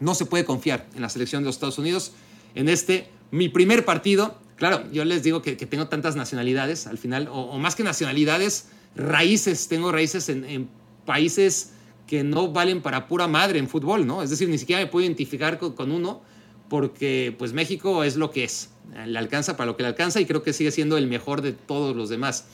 no se puede confiar en la selección de los Estados Unidos. En este, mi primer partido, claro, yo les digo que, tengo tantas nacionalidades al final, o, más que nacionalidades, raíces, tengo raíces en, en, países que no valen para pura madre en fútbol, ¿no? Es decir, ni siquiera me puedo identificar con, con uno porque pues México es lo que es, le alcanza para lo que le alcanza y creo que sigue siendo el mejor de todos los demás,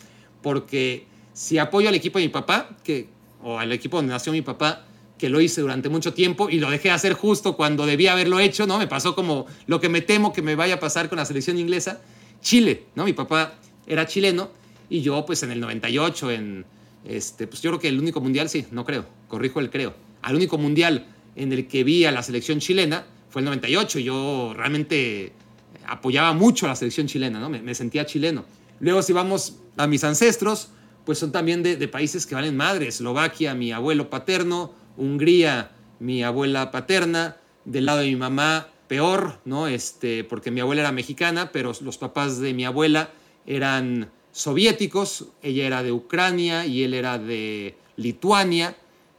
porque si apoyo al equipo de mi papá, que, o al equipo donde nació mi papá, que lo hice durante mucho tiempo y lo dejé hacer justo cuando debía haberlo hecho, ¿no? Me pasó como lo que me temo que me vaya a pasar con la selección inglesa, Chile, ¿no? Mi papá era chileno y yo pues en el 98, en, este, pues yo creo que el único mundial, sí, no creo, corrijo el creo, al único mundial en el que vi a la selección chilena fue el 98 y yo realmente apoyaba mucho a la selección chilena, ¿no? Me, me, sentía chileno. Luego si vamos a mis ancestros, pues son también de, de países que valen madre, Eslovaquia, mi abuelo paterno, Hungría, mi abuela paterna, del lado de mi mamá, peor, ¿no? Este, porque mi abuela era mexicana, pero los papás de mi abuela eran soviéticos, ella era de Ucrania y él era de Lituania,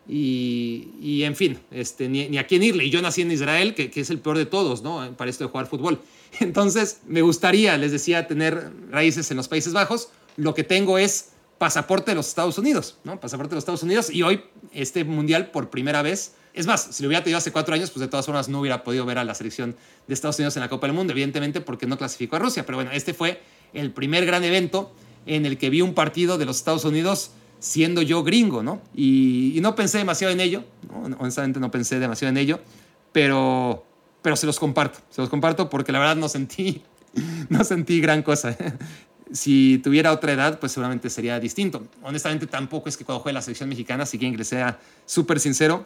y, y en fin, este, ni, ni, a quién irle. Y yo nací en Israel, que, que, es el peor de todos, ¿no? Para esto de jugar fútbol. Entonces, me gustaría, les decía, tener raíces en los Países Bajos. Lo que tengo es pasaporte de los Estados Unidos, ¿no? Pasaporte de los Estados Unidos y hoy este mundial por primera vez. Es más, si lo hubiera tenido hace cuatro años, pues de todas formas no hubiera podido ver a la selección de Estados Unidos en la Copa del Mundo, evidentemente porque no clasificó a Rusia. Pero bueno, este fue el primer gran evento en el que vi un partido de los Estados Unidos siendo yo gringo, ¿no? Y, no pensé demasiado en ello, honestamente no pensé demasiado en ello, pero, pero se los comparto, se los comparto porque la verdad no sentí, no sentí gran cosa. si tuviera otra edad, pues seguramente sería distinto. Honestamente, tampoco es que cuando juegue la selección mexicana, si quieren que les sea súper sincero,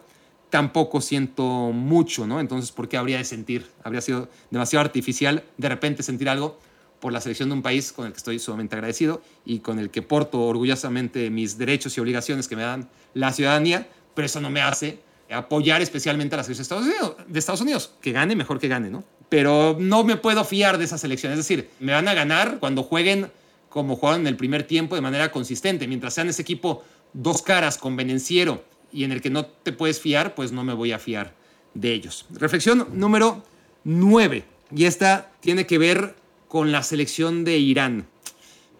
tampoco siento mucho, ¿no? Entonces, ¿por qué habría de sentir? Habría sido demasiado artificial de repente sentir algo por la selección de un país con el que estoy sumamente agradecido y con el que porto orgullosamente mis derechos y obligaciones que me dan la ciudadanía, pero eso no me hace apoyar especialmente a la selección de Estados Unidos, de Estados Unidos. Que gane, mejor que gane, ¿no? pero no me puedo fiar de esa selección. Es decir, me van a ganar cuando jueguen como jugaron en el primer tiempo de manera consistente. Mientras sean ese equipo dos caras, convenenciero y en el que no te puedes fiar, pues no me voy a fiar de ellos. Reflexión número 9. Y esta tiene que ver con la selección de Irán.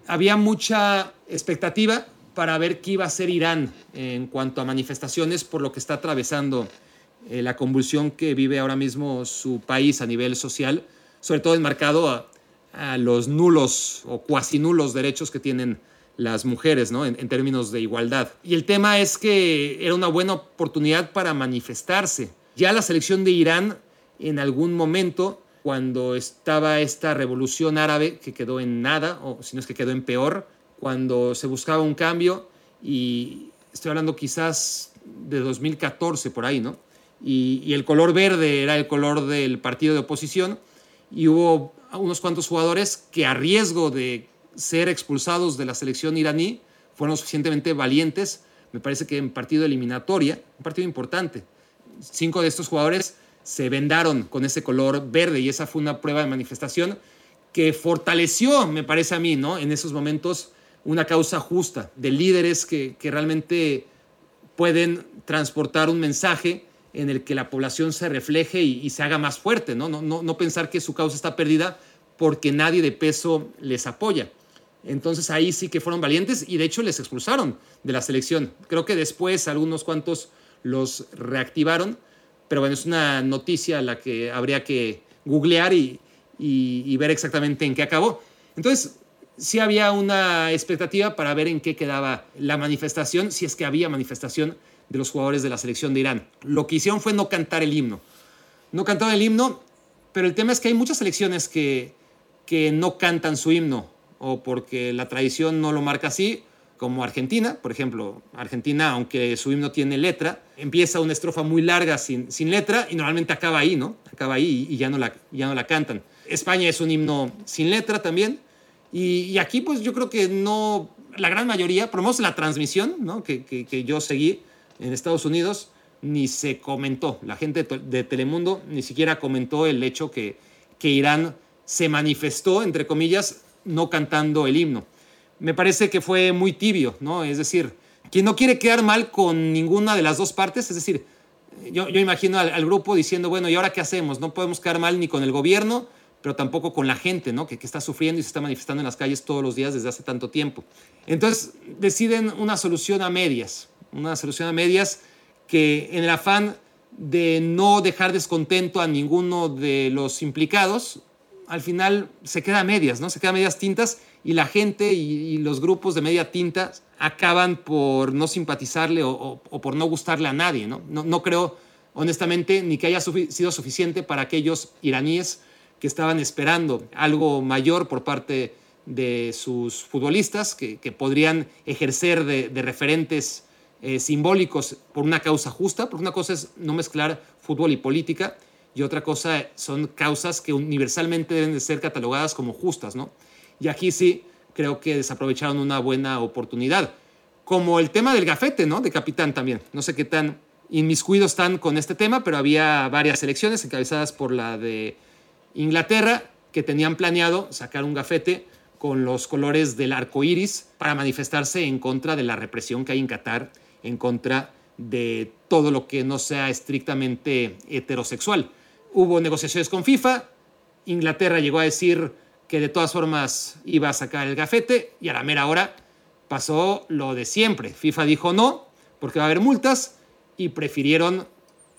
Había mucha expectativa para ver qué iba a hacer Irán en cuanto a manifestaciones por lo que está atravesando eh, la convulsión que vive ahora mismo su país a nivel social, sobre todo enmarcado a, los nulos o cuasi nulos derechos que tienen las mujeres ¿no? en, términos de igualdad. Y el tema es que era una buena oportunidad para manifestarse. Ya la selección de Irán en algún momento, cuando estaba esta revolución árabe que quedó en nada, o si no es que quedó en peor, cuando se buscaba un cambio, y estoy hablando quizás de 2014 por ahí, ¿no? y, el color verde era el color del partido de oposición y hubo unos cuantos jugadores que a riesgo de ser expulsados de la selección iraní fueron suficientemente valientes, me parece que en partido eliminatoria, un partido importante. Cinco de estos jugadores se vendaron con ese color verde y esa fue una prueba de manifestación que fortaleció, me parece a mí, ¿no? en esos momentos una causa justa de líderes que, que realmente pueden transportar un mensaje en el que la población se refleje y, se haga más fuerte, ¿no? No, ¿no? no pensar que su causa está perdida porque nadie de peso les apoya. Entonces ahí sí que fueron valientes y de hecho les expulsaron de la selección. Creo que después algunos cuantos los reactivaron, pero bueno, es una noticia a la que habría que googlear y, y, ver exactamente en qué acabó. Entonces, sí había una expectativa para ver en qué quedaba la manifestación, si es que había manifestación de los jugadores de la selección de Irán. Lo que hicieron fue no cantar el himno. No cantaron el himno, pero el tema es que hay muchas selecciones que, que no cantan su himno o porque la tradición no lo marca así, como Argentina, por ejemplo, Argentina, aunque su himno tiene letra, empieza una estrofa muy larga sin, sin letra y normalmente acaba ahí, ¿no? Acaba ahí y, ya, no la, ya no la cantan. España es un himno sin letra también. Y, aquí, pues yo creo que no, la gran mayoría, por lo menos la transmisión, ¿no? Que, que, yo seguí, en Estados Unidos ni se comentó. La gente de Telemundo ni siquiera comentó el hecho que, que Irán se manifestó, entre comillas, no cantando el himno. Me parece que fue muy tibio, ¿no? Es decir, quien no quiere quedar mal con ninguna de las dos partes, es decir, yo, yo imagino al, grupo diciendo, bueno, ¿y ahora qué hacemos? No podemos quedar mal ni con el gobierno, pero tampoco con la gente, ¿no? Que, que, está sufriendo y se está manifestando en las calles todos los días desde hace tanto tiempo. Entonces deciden una solución a medias una solución a medias que en el afán de no dejar descontento a ninguno de los implicados, al final se queda a medias, ¿no? Se queda a medias tintas y la gente y, los grupos de media tinta acaban por no simpatizarle o, por no gustarle a nadie, ¿no? No, creo, honestamente, ni que haya sido suficiente para aquellos iraníes que estaban esperando algo mayor por parte de sus futbolistas, que, podrían ejercer de referentes eh, simbólicos por una causa justa, porque una cosa es no mezclar fútbol y política y otra cosa son causas que universalmente deben de ser catalogadas como justas, ¿no? Y aquí sí creo que desaprovecharon una buena oportunidad. Como el tema del gafete, ¿no? De capitán también. No sé qué tan inmiscuidos están con este tema, pero había varias elecciones encabezadas por la de Inglaterra que tenían planeado sacar un gafete con los colores del arco iris para manifestarse en contra de la represión que hay en Qatar en contra de todo lo que no sea estrictamente heterosexual. Hubo negociaciones con FIFA, Inglaterra llegó a decir que de todas formas iba a sacar el gafete y a la mera hora pasó lo de siempre. FIFA dijo no, porque va a haber multas, y prefirieron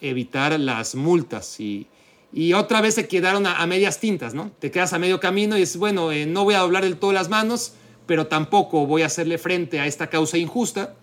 evitar las multas. Y, y otra vez se quedaron a, medias tintas, ¿no? Te quedas a medio camino y dices, bueno, eh, no voy a doblar del todo las manos, pero tampoco voy a hacerle frente a esta causa injusta.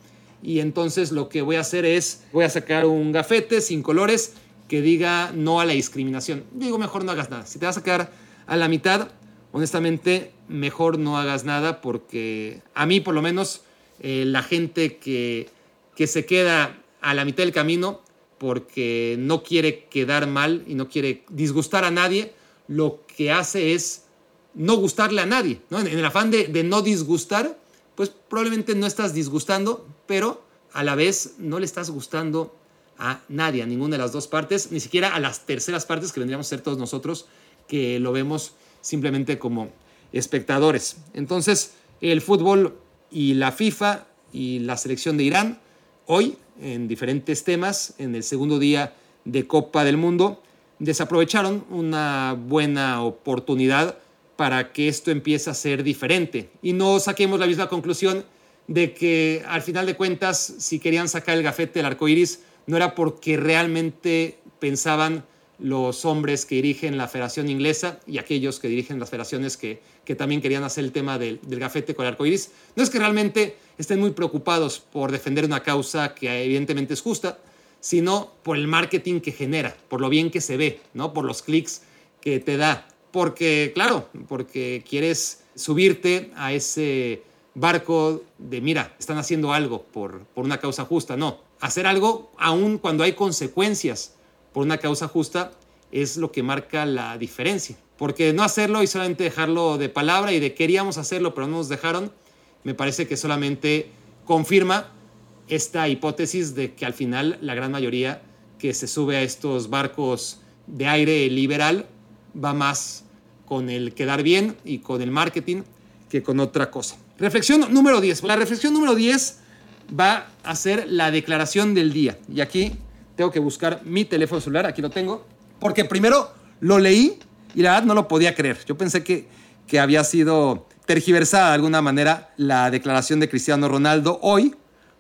Y entonces lo que voy a hacer es, voy a sacar un gafete sin colores que diga no a la discriminación. Digo, mejor no hagas nada. Si te vas a quedar a la mitad, honestamente, mejor no hagas nada porque a mí por lo menos eh, la gente que, que se queda a la mitad del camino porque no quiere quedar mal y no quiere disgustar a nadie, lo que hace es no gustarle a nadie. En el afán de, de no disgustar, pues probablemente no estás disgustando, pero a la vez no le estás gustando a nadie, a ninguna de las dos partes, ni siquiera a las terceras partes que vendríamos a ser todos nosotros, que lo vemos simplemente como espectadores. Entonces, el fútbol y la FIFA y la selección de Irán, hoy en diferentes temas, en el segundo día de Copa del Mundo, desaprovecharon una buena oportunidad para que esto empiece a ser diferente. Y no saquemos la misma conclusión de que al final de cuentas, si querían sacar el gafete del arco iris, no era porque realmente pensaban los hombres que dirigen la Federación Inglesa y aquellos que dirigen las federaciones que, que también querían hacer el tema del, del gafete con el arco iris. No es que realmente estén muy preocupados por defender una causa que evidentemente es justa, sino por el marketing que genera, por lo bien que se ve, ¿no? por los clics que te da. Porque, claro, porque quieres subirte a ese barco de, mira, están haciendo algo por, por una causa justa. No, hacer algo aun cuando hay consecuencias por una causa justa es lo que marca la diferencia. Porque no hacerlo y solamente dejarlo de palabra y de queríamos hacerlo pero no nos dejaron, me parece que solamente confirma esta hipótesis de que al final la gran mayoría que se sube a estos barcos de aire liberal va más con el quedar bien y con el marketing que con otra cosa. Reflexión número 10. La reflexión número 10 va a ser la declaración del día. Y aquí tengo que buscar mi teléfono celular, aquí lo tengo, porque primero lo leí y la verdad no lo podía creer. Yo pensé que, que había sido tergiversada de alguna manera la declaración de Cristiano Ronaldo hoy,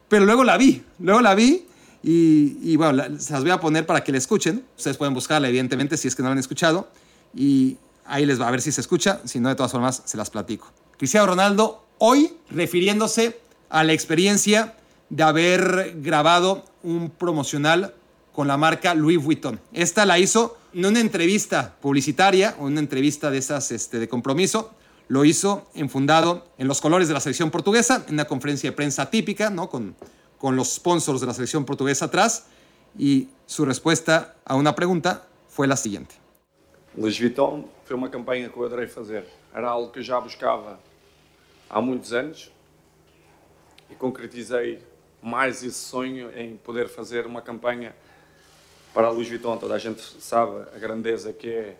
pero luego la vi, luego la vi y, bueno, se las voy a poner para que la escuchen. Ustedes pueden buscarla, evidentemente, si es que no la han escuchado. Y ahí les va a ver si se escucha, si no, de todas formas, se las platico. Cristiano Ronaldo hoy refiriéndose a la experiencia de haber grabado un promocional con la marca Louis Vuitton. Esta la hizo en una entrevista publicitaria o una entrevista de esas este, de compromiso. Lo hizo enfundado en los colores de la selección portuguesa, en una conferencia de prensa típica, ¿no? con, con los sponsors de la selección portuguesa atrás. Y su respuesta a una pregunta fue la siguiente. Louis Vuitton foi uma campanha que eu adorei fazer. Era algo que eu já buscava há muitos anos e concretizei mais esse sonho em poder fazer uma campanha para a Louis Vuitton. Toda a gente sabe a grandeza que é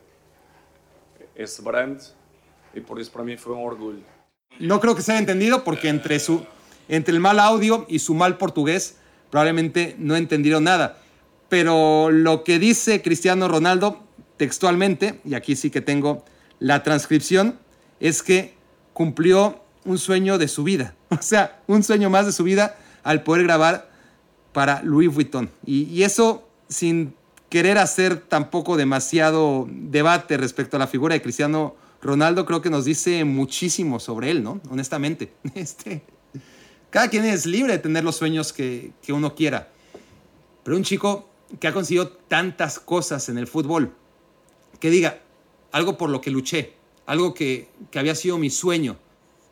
esse brand e por isso para mim foi um orgulho. No creo que se entendido porque entre, su, entre el mal audio y su mal portugués probablemente no entendieron nada. Pero lo que dice Cristiano Ronaldo textualmente, y aquí sí que tengo la transcripción, es que cumplió un sueño de su vida. O sea, un sueño más de su vida al poder grabar para Louis Vuitton. Y, eso sin querer hacer tampoco demasiado debate respecto a la figura de Cristiano Ronaldo, creo que nos dice muchísimo sobre él, ¿no? Honestamente. Este, cada quien es libre de tener los sueños que, que uno quiera. Pero un chico que ha conseguido tantas cosas en el fútbol, que diga algo por lo que luché, algo que, que había sido mi sueño,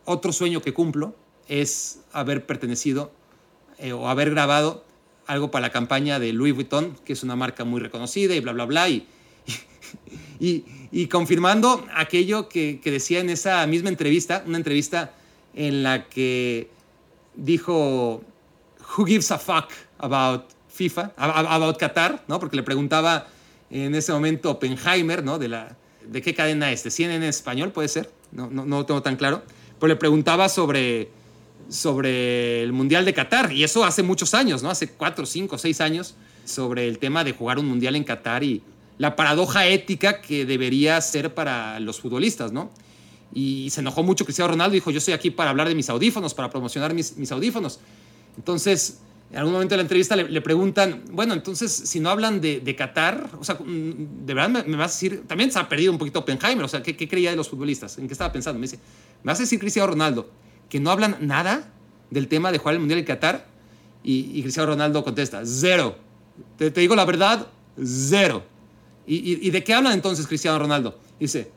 otro sueño que cumplo es haber pertenecido eh, o haber grabado algo para la campaña de Louis Vuitton, que es una marca muy reconocida y bla, bla, bla. Y, y, confirmando aquello que, que, decía en esa misma entrevista, una entrevista en la que dijo, Who gives a fuck about FIFA, about Qatar, ¿no? Porque le preguntaba en ese momento Oppenheimer, ¿no? De, la, ¿De qué cadena es? ¿De 100 en español puede ser? No, no, no lo tengo tan claro pues le preguntaba sobre, sobre el Mundial de Qatar, y eso hace muchos años, ¿no? Hace cuatro, cinco, seis años, sobre el tema de jugar un Mundial en Qatar y la paradoja ética que debería ser para los futbolistas, ¿no? y se enojó mucho Cristiano Ronaldo dijo, yo estoy aquí para hablar de mis audífonos, para promocionar mis, mis audífonos. Entonces, en algún momento de la entrevista le, preguntan, bueno, entonces, si no hablan de, de Qatar, o sea, mm, de verdad me, vas a decir, también se ha perdido un poquito Oppenheimer, o sea, ¿qué, ¿qué, creía de los futbolistas? ¿En qué estaba pensando? Me dice, ¿me vas a decir Cristiano Ronaldo que no hablan nada del tema de jugar el Mundial en Qatar? Y, Cristiano Ronaldo contesta, cero. Te, digo la verdad, cero. ¿Y, y, de qué hablan entonces Cristiano Ronaldo? Dice,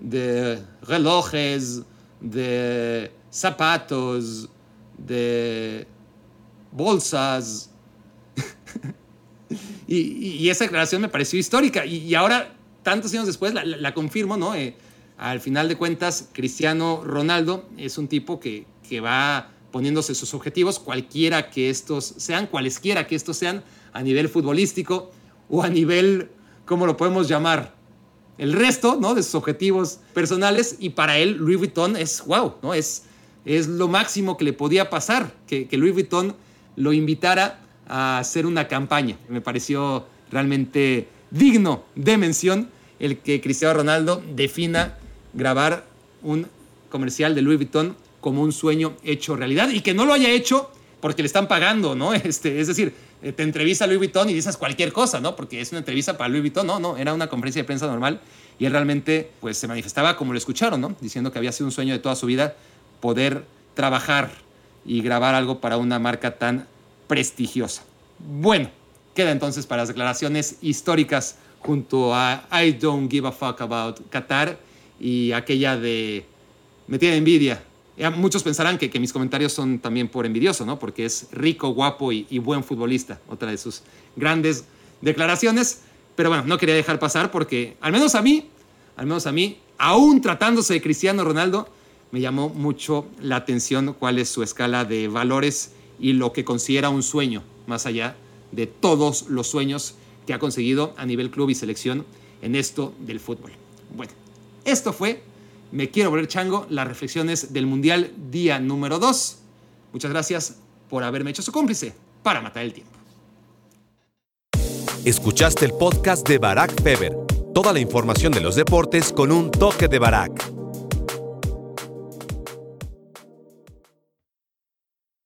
de relojes, de zapatos, de bolsas. y, esa declaración me pareció histórica. Y, ahora, tantos años después, la, confirmo, ¿no? Eh, al final de cuentas, Cristiano Ronaldo es un tipo que, que va poniéndose sus objetivos, cualquiera que estos sean, cualesquiera que estos sean, a nivel futbolístico o a nivel, ¿cómo lo podemos llamar? El resto, ¿no? De sus objetivos personales. Y para él, Louis Vuitton es, wow, ¿no? Es, es lo máximo que le podía pasar, que, que Louis Vuitton lo invitara a hacer una campaña. Me pareció realmente digno de mención el que Cristiano Ronaldo defina grabar un comercial de Louis Vuitton como un sueño hecho realidad y que no lo haya hecho porque le están pagando, ¿no? Este, es decir, eh, te entrevista Louis Vuitton y dices cualquier cosa, ¿no? Porque es una entrevista para Louis Vuitton, no, no, era una conferencia de prensa normal y él realmente pues se manifestaba como lo escucharon, ¿no? Diciendo que había sido un sueño de toda su vida poder trabajar y grabar algo para una marca tan prestigiosa. Bueno, queda entonces para las declaraciones históricas junto a I Don't Give a Fuck About Qatar y aquella de Me tiene envidia. muchos pensarán que, que, mis comentarios son también por envidioso, ¿no? Porque es rico, guapo y, y buen futbolista. Otra de sus grandes declaraciones. Pero bueno, no quería dejar pasar porque, al menos a mí, al menos a mí, aún tratándose de Cristiano Ronaldo, me llamó mucho la atención cuál es su escala de valores y lo que considera un sueño, más allá de todos los sueños que ha conseguido a nivel club y selección en esto del fútbol. Bueno, esto fue Me quiero volver chango, las reflexiones del Mundial día número 2. Muchas gracias por haberme hecho su cómplice para matar el tiempo. Escuchaste el podcast de Barack Feber. Toda la información de los deportes con un toque de Barack.